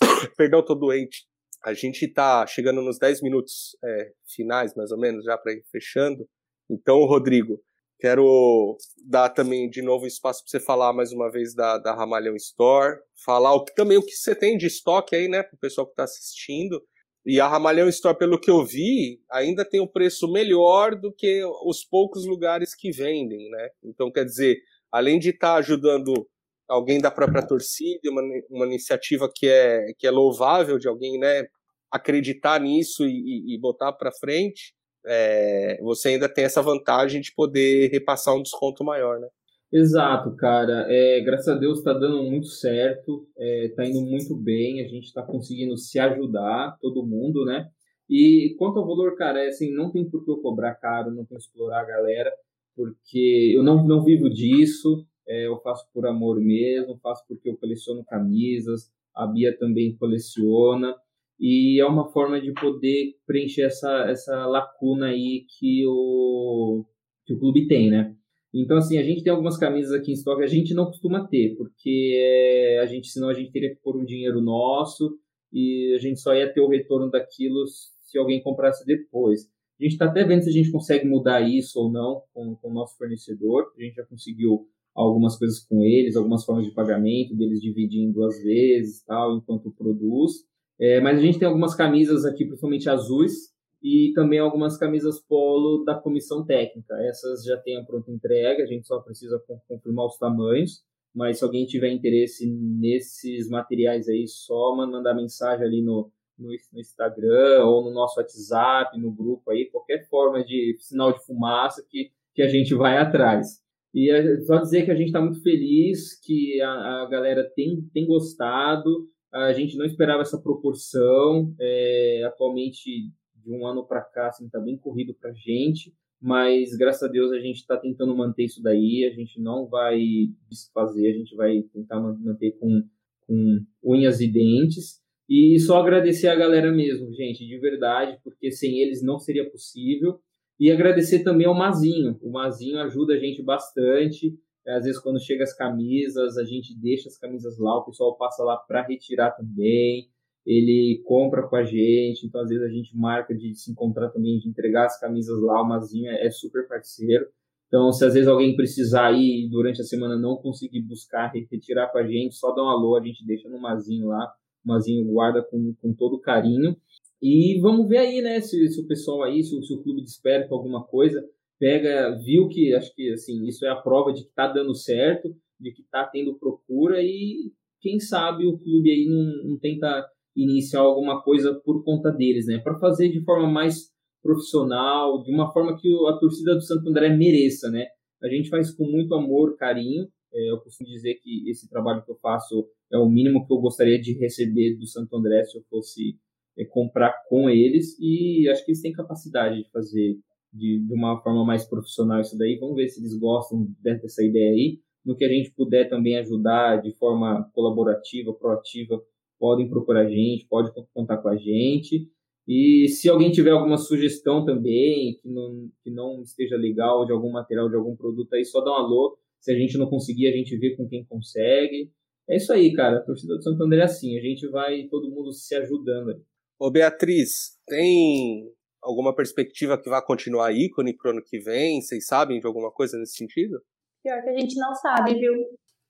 Perdão, tô doente. A gente tá chegando nos 10 minutos é, finais, mais ou menos, já para ir fechando. Então, Rodrigo, Quero dar também de novo espaço para você falar mais uma vez da, da Ramalhão Store, falar o, também o que você tem de estoque aí, né, para o pessoal que está assistindo. E a Ramalhão Store, pelo que eu vi, ainda tem um preço melhor do que os poucos lugares que vendem, né? Então, quer dizer, além de estar tá ajudando alguém da própria torcida, uma, uma iniciativa que é, que é louvável de alguém, né, acreditar nisso e, e, botar para frente, é, você ainda tem essa vantagem de poder repassar um desconto maior, né? Exato, cara. É, graças a Deus está dando muito certo, está é, indo muito bem, a gente está conseguindo se ajudar, todo mundo, né? E quanto ao valor, cara, é assim, não tem por que eu cobrar caro, não tem que explorar a galera, porque eu não, não vivo disso, é, eu faço por amor mesmo, faço porque eu coleciono camisas, a Bia também coleciona, e é uma forma de poder preencher essa, essa lacuna aí que o, que o clube tem, né? Então, assim, a gente tem algumas camisas aqui em estoque, a gente não costuma ter, porque a gente, senão a gente teria que pôr um dinheiro nosso e a gente só ia ter o retorno daquilo se alguém comprasse depois. A gente está até vendo se a gente consegue mudar isso ou não com, com o nosso fornecedor. A gente já conseguiu algumas coisas com eles, algumas formas de pagamento, deles dividindo duas vezes, tal, enquanto produz. É, mas a gente tem algumas camisas aqui, principalmente azuis, e também algumas camisas polo da comissão técnica. Essas já tem a pronta entrega, a gente só precisa confirmar os tamanhos. Mas se alguém tiver interesse nesses materiais aí, só mandar mensagem ali no, no, no Instagram ou no nosso WhatsApp, no grupo aí, qualquer forma de sinal de fumaça que, que a gente vai atrás. E só dizer que a gente está muito feliz, que a, a galera tem, tem gostado, a gente não esperava essa proporção. É, atualmente, de um ano para cá, assim, está bem corrido para gente, mas graças a Deus a gente está tentando manter isso daí. A gente não vai desfazer, a gente vai tentar manter com, com unhas e dentes. E só agradecer a galera mesmo, gente, de verdade, porque sem eles não seria possível. E agradecer também ao Mazinho. O Mazinho ajuda a gente bastante. É, às vezes, quando chega as camisas, a gente deixa as camisas lá, o pessoal passa lá para retirar também. Ele compra com a gente, então às vezes a gente marca de se encontrar também, de entregar as camisas lá. O Mazinho é super parceiro. Então, se às vezes alguém precisar ir durante a semana não conseguir buscar, retirar com a gente, só dá um alô, a gente deixa no Mazinho lá. O Mazinho guarda com, com todo carinho. E vamos ver aí, né, se, se o pessoal aí, se, se o clube desperta alguma coisa pega, viu que acho que assim, isso é a prova de que está dando certo, de que está tendo procura e quem sabe o clube aí não, não tenta iniciar alguma coisa por conta deles, né? Para fazer de forma mais profissional, de uma forma que a torcida do Santo André mereça, né? A gente faz com muito amor, carinho. É, eu costumo dizer que esse trabalho que eu faço é o mínimo que eu gostaria de receber do Santo André se eu fosse é, comprar com eles. E acho que eles têm capacidade de fazer de, de uma forma mais profissional isso daí. Vamos ver se eles gostam dessa ideia aí. No que a gente puder também ajudar de forma colaborativa, proativa, podem procurar a gente, pode contar com a gente. E se alguém tiver alguma sugestão também, que não, que não esteja legal de algum material, de algum produto aí, só dá um alô. Se a gente não conseguir, a gente vê com quem consegue. É isso aí, cara. A torcida do Santo André é assim. A gente vai todo mundo se ajudando. Ô, Beatriz, tem alguma perspectiva que vai continuar ícone pro ano que vem? Vocês sabem de alguma coisa nesse sentido? Pior que a gente não sabe, viu?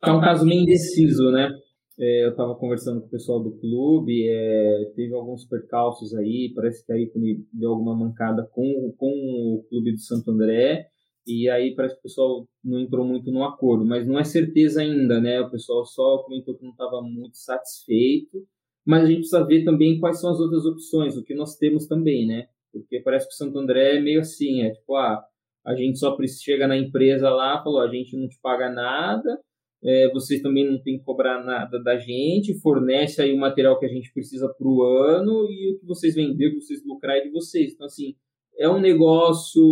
É um caso meio indeciso, né? É, eu estava conversando com o pessoal do clube, é, teve alguns percalços aí, parece que a ícone deu alguma mancada com, com o clube do Santo André, e aí parece que o pessoal não entrou muito no acordo, mas não é certeza ainda, né? O pessoal só comentou que não estava muito satisfeito, mas a gente precisa ver também quais são as outras opções, o que nós temos também, né? Porque parece que o Santo André é meio assim, é tipo, ah, a gente só chega na empresa lá, falou, a gente não te paga nada, é, vocês também não tem que cobrar nada da gente, fornece aí o material que a gente precisa para o ano e o que vocês vender, o que vocês lucrar é de vocês. Então, assim, é um negócio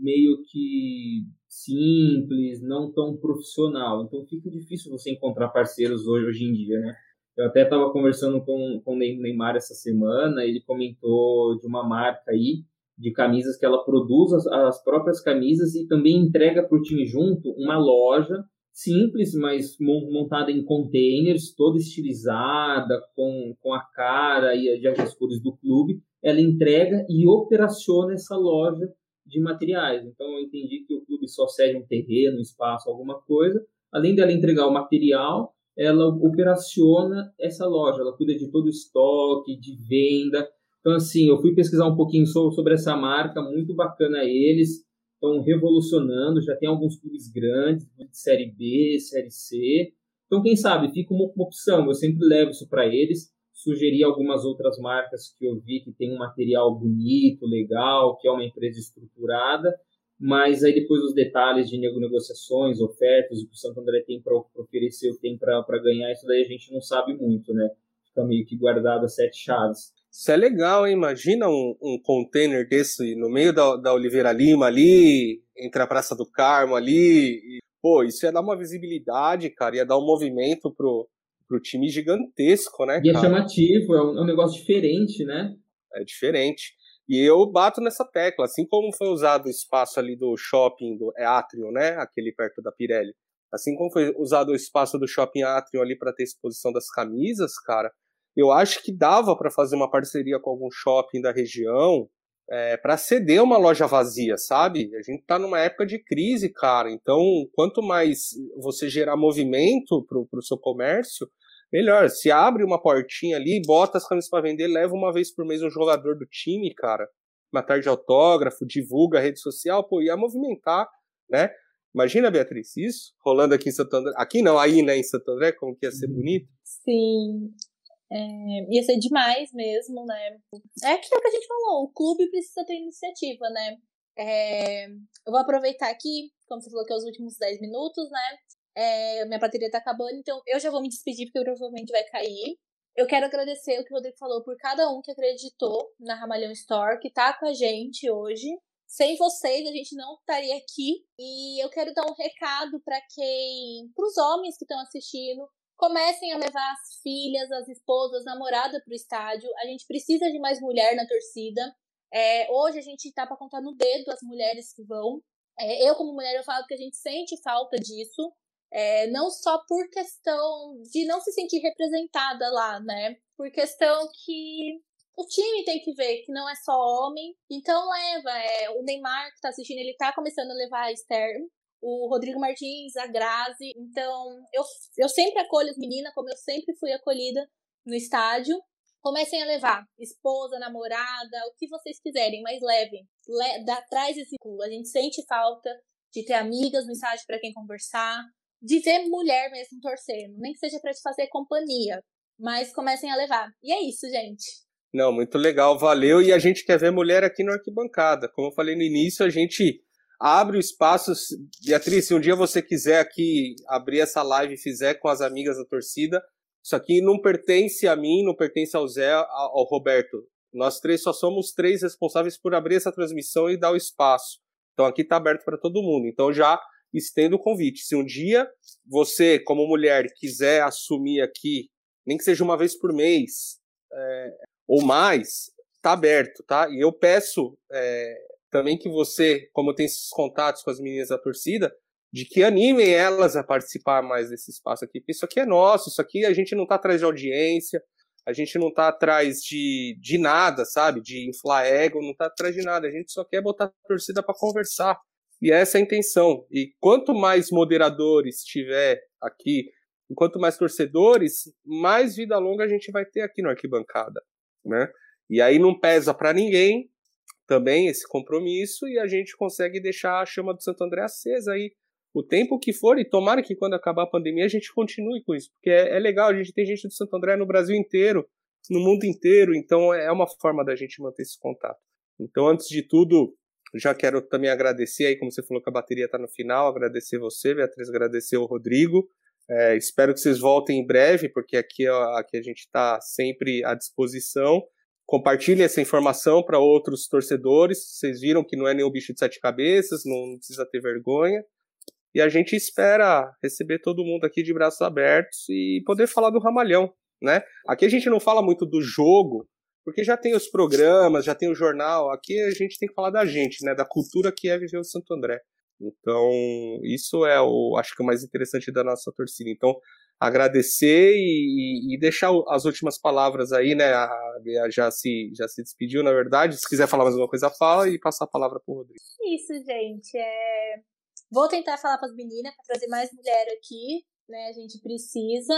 meio que simples, não tão profissional. Então, fica difícil você encontrar parceiros hoje, hoje em dia, né? Eu até estava conversando com, com o Neymar essa semana, ele comentou de uma marca aí, de camisas que ela produz as, as próprias camisas e também entrega para o time junto uma loja simples, mas montada em containers, toda estilizada, com, com a cara e as cores do clube. Ela entrega e operaciona essa loja de materiais. Então, eu entendi que o clube só cede um terreno, um espaço, alguma coisa. Além dela entregar o material, ela operaciona essa loja, ela cuida de todo o estoque, de venda. Então, assim, eu fui pesquisar um pouquinho sobre essa marca, muito bacana eles, estão revolucionando, já tem alguns clubes grandes, de Série B, Série C. Então, quem sabe, fica uma, opção, eu sempre levo isso para eles, sugeri algumas outras marcas que eu vi que tem um material bonito, legal, que é uma empresa estruturada, mas aí depois os detalhes de negociações, ofertas, o que o Santo André tem para oferecer, tem para ganhar, isso daí a gente não sabe muito, né? Fica meio que guardado a sete chaves. Isso é legal, hein? Imagina um, um container desse no meio da, da Oliveira Lima ali, entre a Praça do Carmo ali. E, pô, isso ia dar uma visibilidade, cara, ia dar um movimento pro, pro time gigantesco, né? E é chamativo, é um, é um negócio diferente, né? É diferente. E eu bato nessa tecla, assim como foi usado o espaço ali do shopping, do é Atrium, né? Aquele perto da Pirelli. Assim como foi usado o espaço do shopping Atrium ali para ter exposição das camisas, cara, eu acho que dava para fazer uma parceria com algum shopping da região é, para ceder uma loja vazia, sabe? A gente está numa época de crise, cara. Então, quanto mais você gerar movimento pro, pro seu comércio, melhor. Se abre uma portinha ali, bota as camisas para vender, leva uma vez por mês um jogador do time, cara. Uma tarde de autógrafo, divulga a rede social, pô, ia movimentar, né? Imagina, Beatriz, isso rolando aqui em Santo André. Aqui não, aí, né, em Santo André, como que ia ser bonito. Sim. É, ia ser demais mesmo, né? É aquilo que a gente falou, o clube precisa ter iniciativa, né? É, eu vou aproveitar aqui, como você falou que é os últimos 10 minutos, né? É, minha bateria tá acabando, então eu já vou me despedir porque provavelmente vai cair. Eu quero agradecer o que o Rodrigo falou por cada um que acreditou na Ramalhão Store, que tá com a gente hoje. Sem vocês, a gente não estaria aqui. E eu quero dar um recado para quem. para os homens que estão assistindo. Comecem a levar as filhas, as esposas, namorada para o estádio. A gente precisa de mais mulher na torcida. É, hoje a gente tá para contar no dedo as mulheres que vão. É, eu, como mulher, eu falo que a gente sente falta disso. É, não só por questão de não se sentir representada lá, né? Por questão que o time tem que ver que não é só homem. Então leva. É, o Neymar que tá assistindo, ele tá começando a levar a Esther. O Rodrigo Martins, a Grazi. Então, eu, eu sempre acolho as meninas, como eu sempre fui acolhida no estádio. Comecem a levar esposa, namorada, o que vocês quiserem, mas levem. Le, dá, traz esse culo. A gente sente falta de ter amigas no estádio para quem conversar, de ver mulher mesmo torcendo, nem que seja para te fazer companhia, mas comecem a levar. E é isso, gente. Não, muito legal, valeu. E a gente quer ver mulher aqui no arquibancada. Como eu falei no início, a gente abre o espaço. Beatriz, se um dia você quiser aqui abrir essa live e fizer com as amigas da torcida, isso aqui não pertence a mim, não pertence ao Zé, ao Roberto. Nós três só somos três responsáveis por abrir essa transmissão e dar o espaço. Então aqui está aberto para todo mundo. Então já estendo o convite. Se um dia você, como mulher, quiser assumir aqui, nem que seja uma vez por mês é, ou mais, tá aberto, tá? E eu peço é, também que você, como tem esses contatos com as meninas da torcida, de que animem elas a participar mais desse espaço aqui. Isso aqui é nosso, isso aqui a gente não está atrás de audiência, a gente não está atrás de, de nada, sabe? De inflar ego, não está atrás de nada. A gente só quer botar a torcida para conversar. E essa é a intenção. E quanto mais moderadores tiver aqui, quanto mais torcedores, mais vida longa a gente vai ter aqui no arquibancada, né? E aí não pesa para ninguém também esse compromisso e a gente consegue deixar a chama do Santo André acesa aí o tempo que for, e tomara que quando acabar a pandemia a gente continue com isso, porque é, é legal, a gente tem gente do Santo André no Brasil inteiro, no mundo inteiro, então é uma forma da gente manter esse contato. Então, antes de tudo, já quero também agradecer aí, como você falou que a bateria está no final, agradecer você, Beatriz, agradecer o Rodrigo. É, espero que vocês voltem em breve, porque aqui, aqui a gente está sempre à disposição. Compartilhe essa informação para outros torcedores. Vocês viram que não é nenhum bicho de sete cabeças, não precisa ter vergonha. E a gente espera receber todo mundo aqui de braços abertos e poder falar do Ramalhão, né? Aqui a gente não fala muito do jogo, porque já tem os programas, já tem o jornal. Aqui a gente tem que falar da gente, né? Da cultura que é viver o Santo André. Então, isso é o, acho que o mais interessante da nossa torcida. Então, agradecer e, e deixar as últimas palavras aí, né? A Bia já se, já se despediu, na verdade. Se quiser falar mais alguma coisa, fala e passar a palavra para o Rodrigo. Isso, gente. É... Vou tentar falar com as meninas para trazer mais mulher aqui, né? A gente precisa.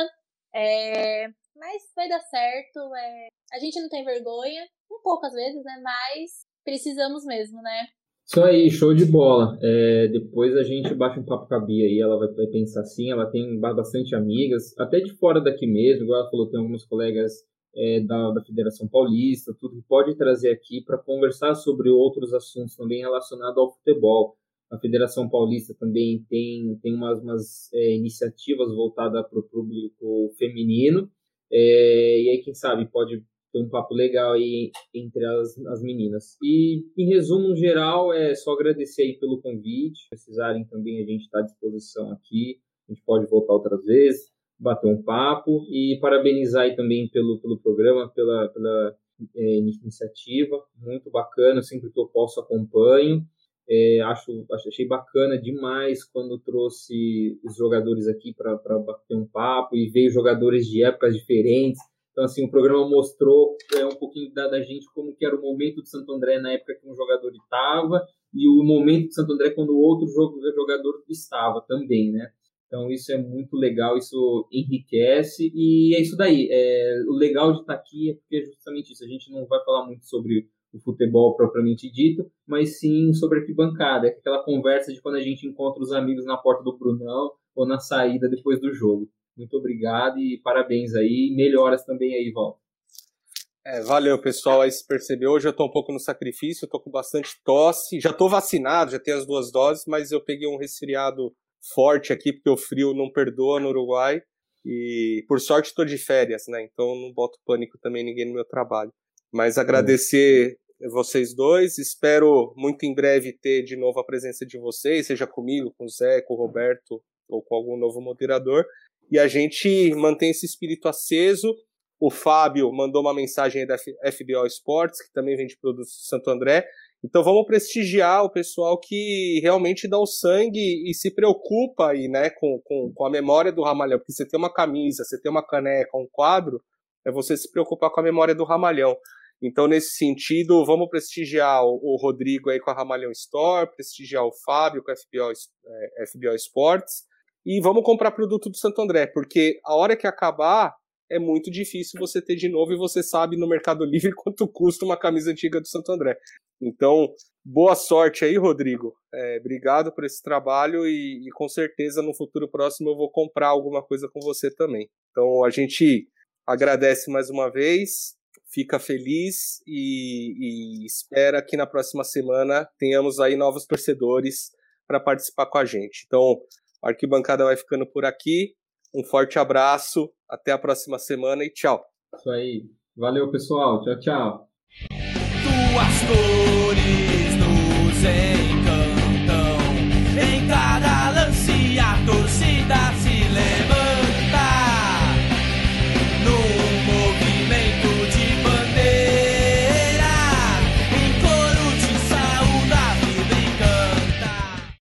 É... Mas vai dar certo. É... A gente não tem vergonha, um pouco às vezes, né? Mas precisamos mesmo, né? Isso aí, show de bola. É, depois a gente bate um papo com a Bia aí, ela vai, vai, pensar assim, ela tem bastante amigas, até de fora daqui mesmo, igual ela falou, tem alguns colegas é, da, da Federação Paulista, tudo que pode trazer aqui para conversar sobre outros assuntos também relacionados ao futebol. A Federação Paulista também tem, tem umas, umas é, iniciativas voltadas para o público feminino. É, e aí, quem sabe, pode ter um papo legal aí entre as, as meninas. E, em resumo, no geral, é só agradecer aí pelo convite. Se precisarem também, a gente está à disposição aqui. A gente pode voltar outras vezes, bater um papo. E parabenizar aí também pelo, pelo programa, pela, pela é, iniciativa. Muito bacana, sempre que eu posso acompanho. É, acho, achei bacana demais quando trouxe os jogadores aqui para bater um papo e veio jogadores de épocas diferentes. Então, assim, o programa mostrou é, um pouquinho da, da gente como que era o momento de Santo André na época que um jogador estava e o momento de Santo André quando o outro jogador estava também, né? Então, isso é muito legal, isso enriquece e é isso daí. É, o legal de estar aqui é porque é justamente isso. A gente não vai falar muito sobre o futebol propriamente dito, mas sim sobre arquibancada, é aquela conversa de quando a gente encontra os amigos na porta do Brunão ou na saída depois do jogo. Muito obrigado e parabéns aí, melhoras também aí, Val. É, valeu, pessoal. Aí se percebeu, hoje eu tô um pouco no sacrifício, tô com bastante tosse. Já tô vacinado, já tenho as duas doses, mas eu peguei um resfriado forte aqui, porque o frio não perdoa no Uruguai. E por sorte tô de férias, né? Então não boto pânico também ninguém no meu trabalho. Mas agradecer vocês dois. Espero muito em breve ter de novo a presença de vocês, seja comigo, com o Zé, com o Roberto ou com algum novo moderador. E a gente mantém esse espírito aceso. O Fábio mandou uma mensagem aí da FBO Sports, que também vende produtos de Santo André. Então vamos prestigiar o pessoal que realmente dá o sangue e se preocupa aí, né, com, com, com a memória do Ramalhão. Porque você tem uma camisa, você tem uma caneca, um quadro, é você se preocupar com a memória do Ramalhão. Então, nesse sentido, vamos prestigiar o, Rodrigo aí com a Ramalhão Store, prestigiar o Fábio com a FBO, é, FBO Sports e vamos comprar produto do Santo André, porque a hora que acabar é muito difícil você ter de novo e você sabe no Mercado Livre quanto custa uma camisa antiga do Santo André. Então, boa sorte aí, Rodrigo. É, obrigado por esse trabalho e, e, com certeza no futuro próximo eu vou comprar alguma coisa com você também. Então a gente agradece mais uma vez, fica feliz e, e espera que na próxima semana tenhamos aí novos torcedores para participar com a gente. Então, a arquibancada vai ficando por aqui. Um forte abraço, até a próxima semana e tchau. Isso aí. Valeu, pessoal. Tchau, tchau. Tuas cores nos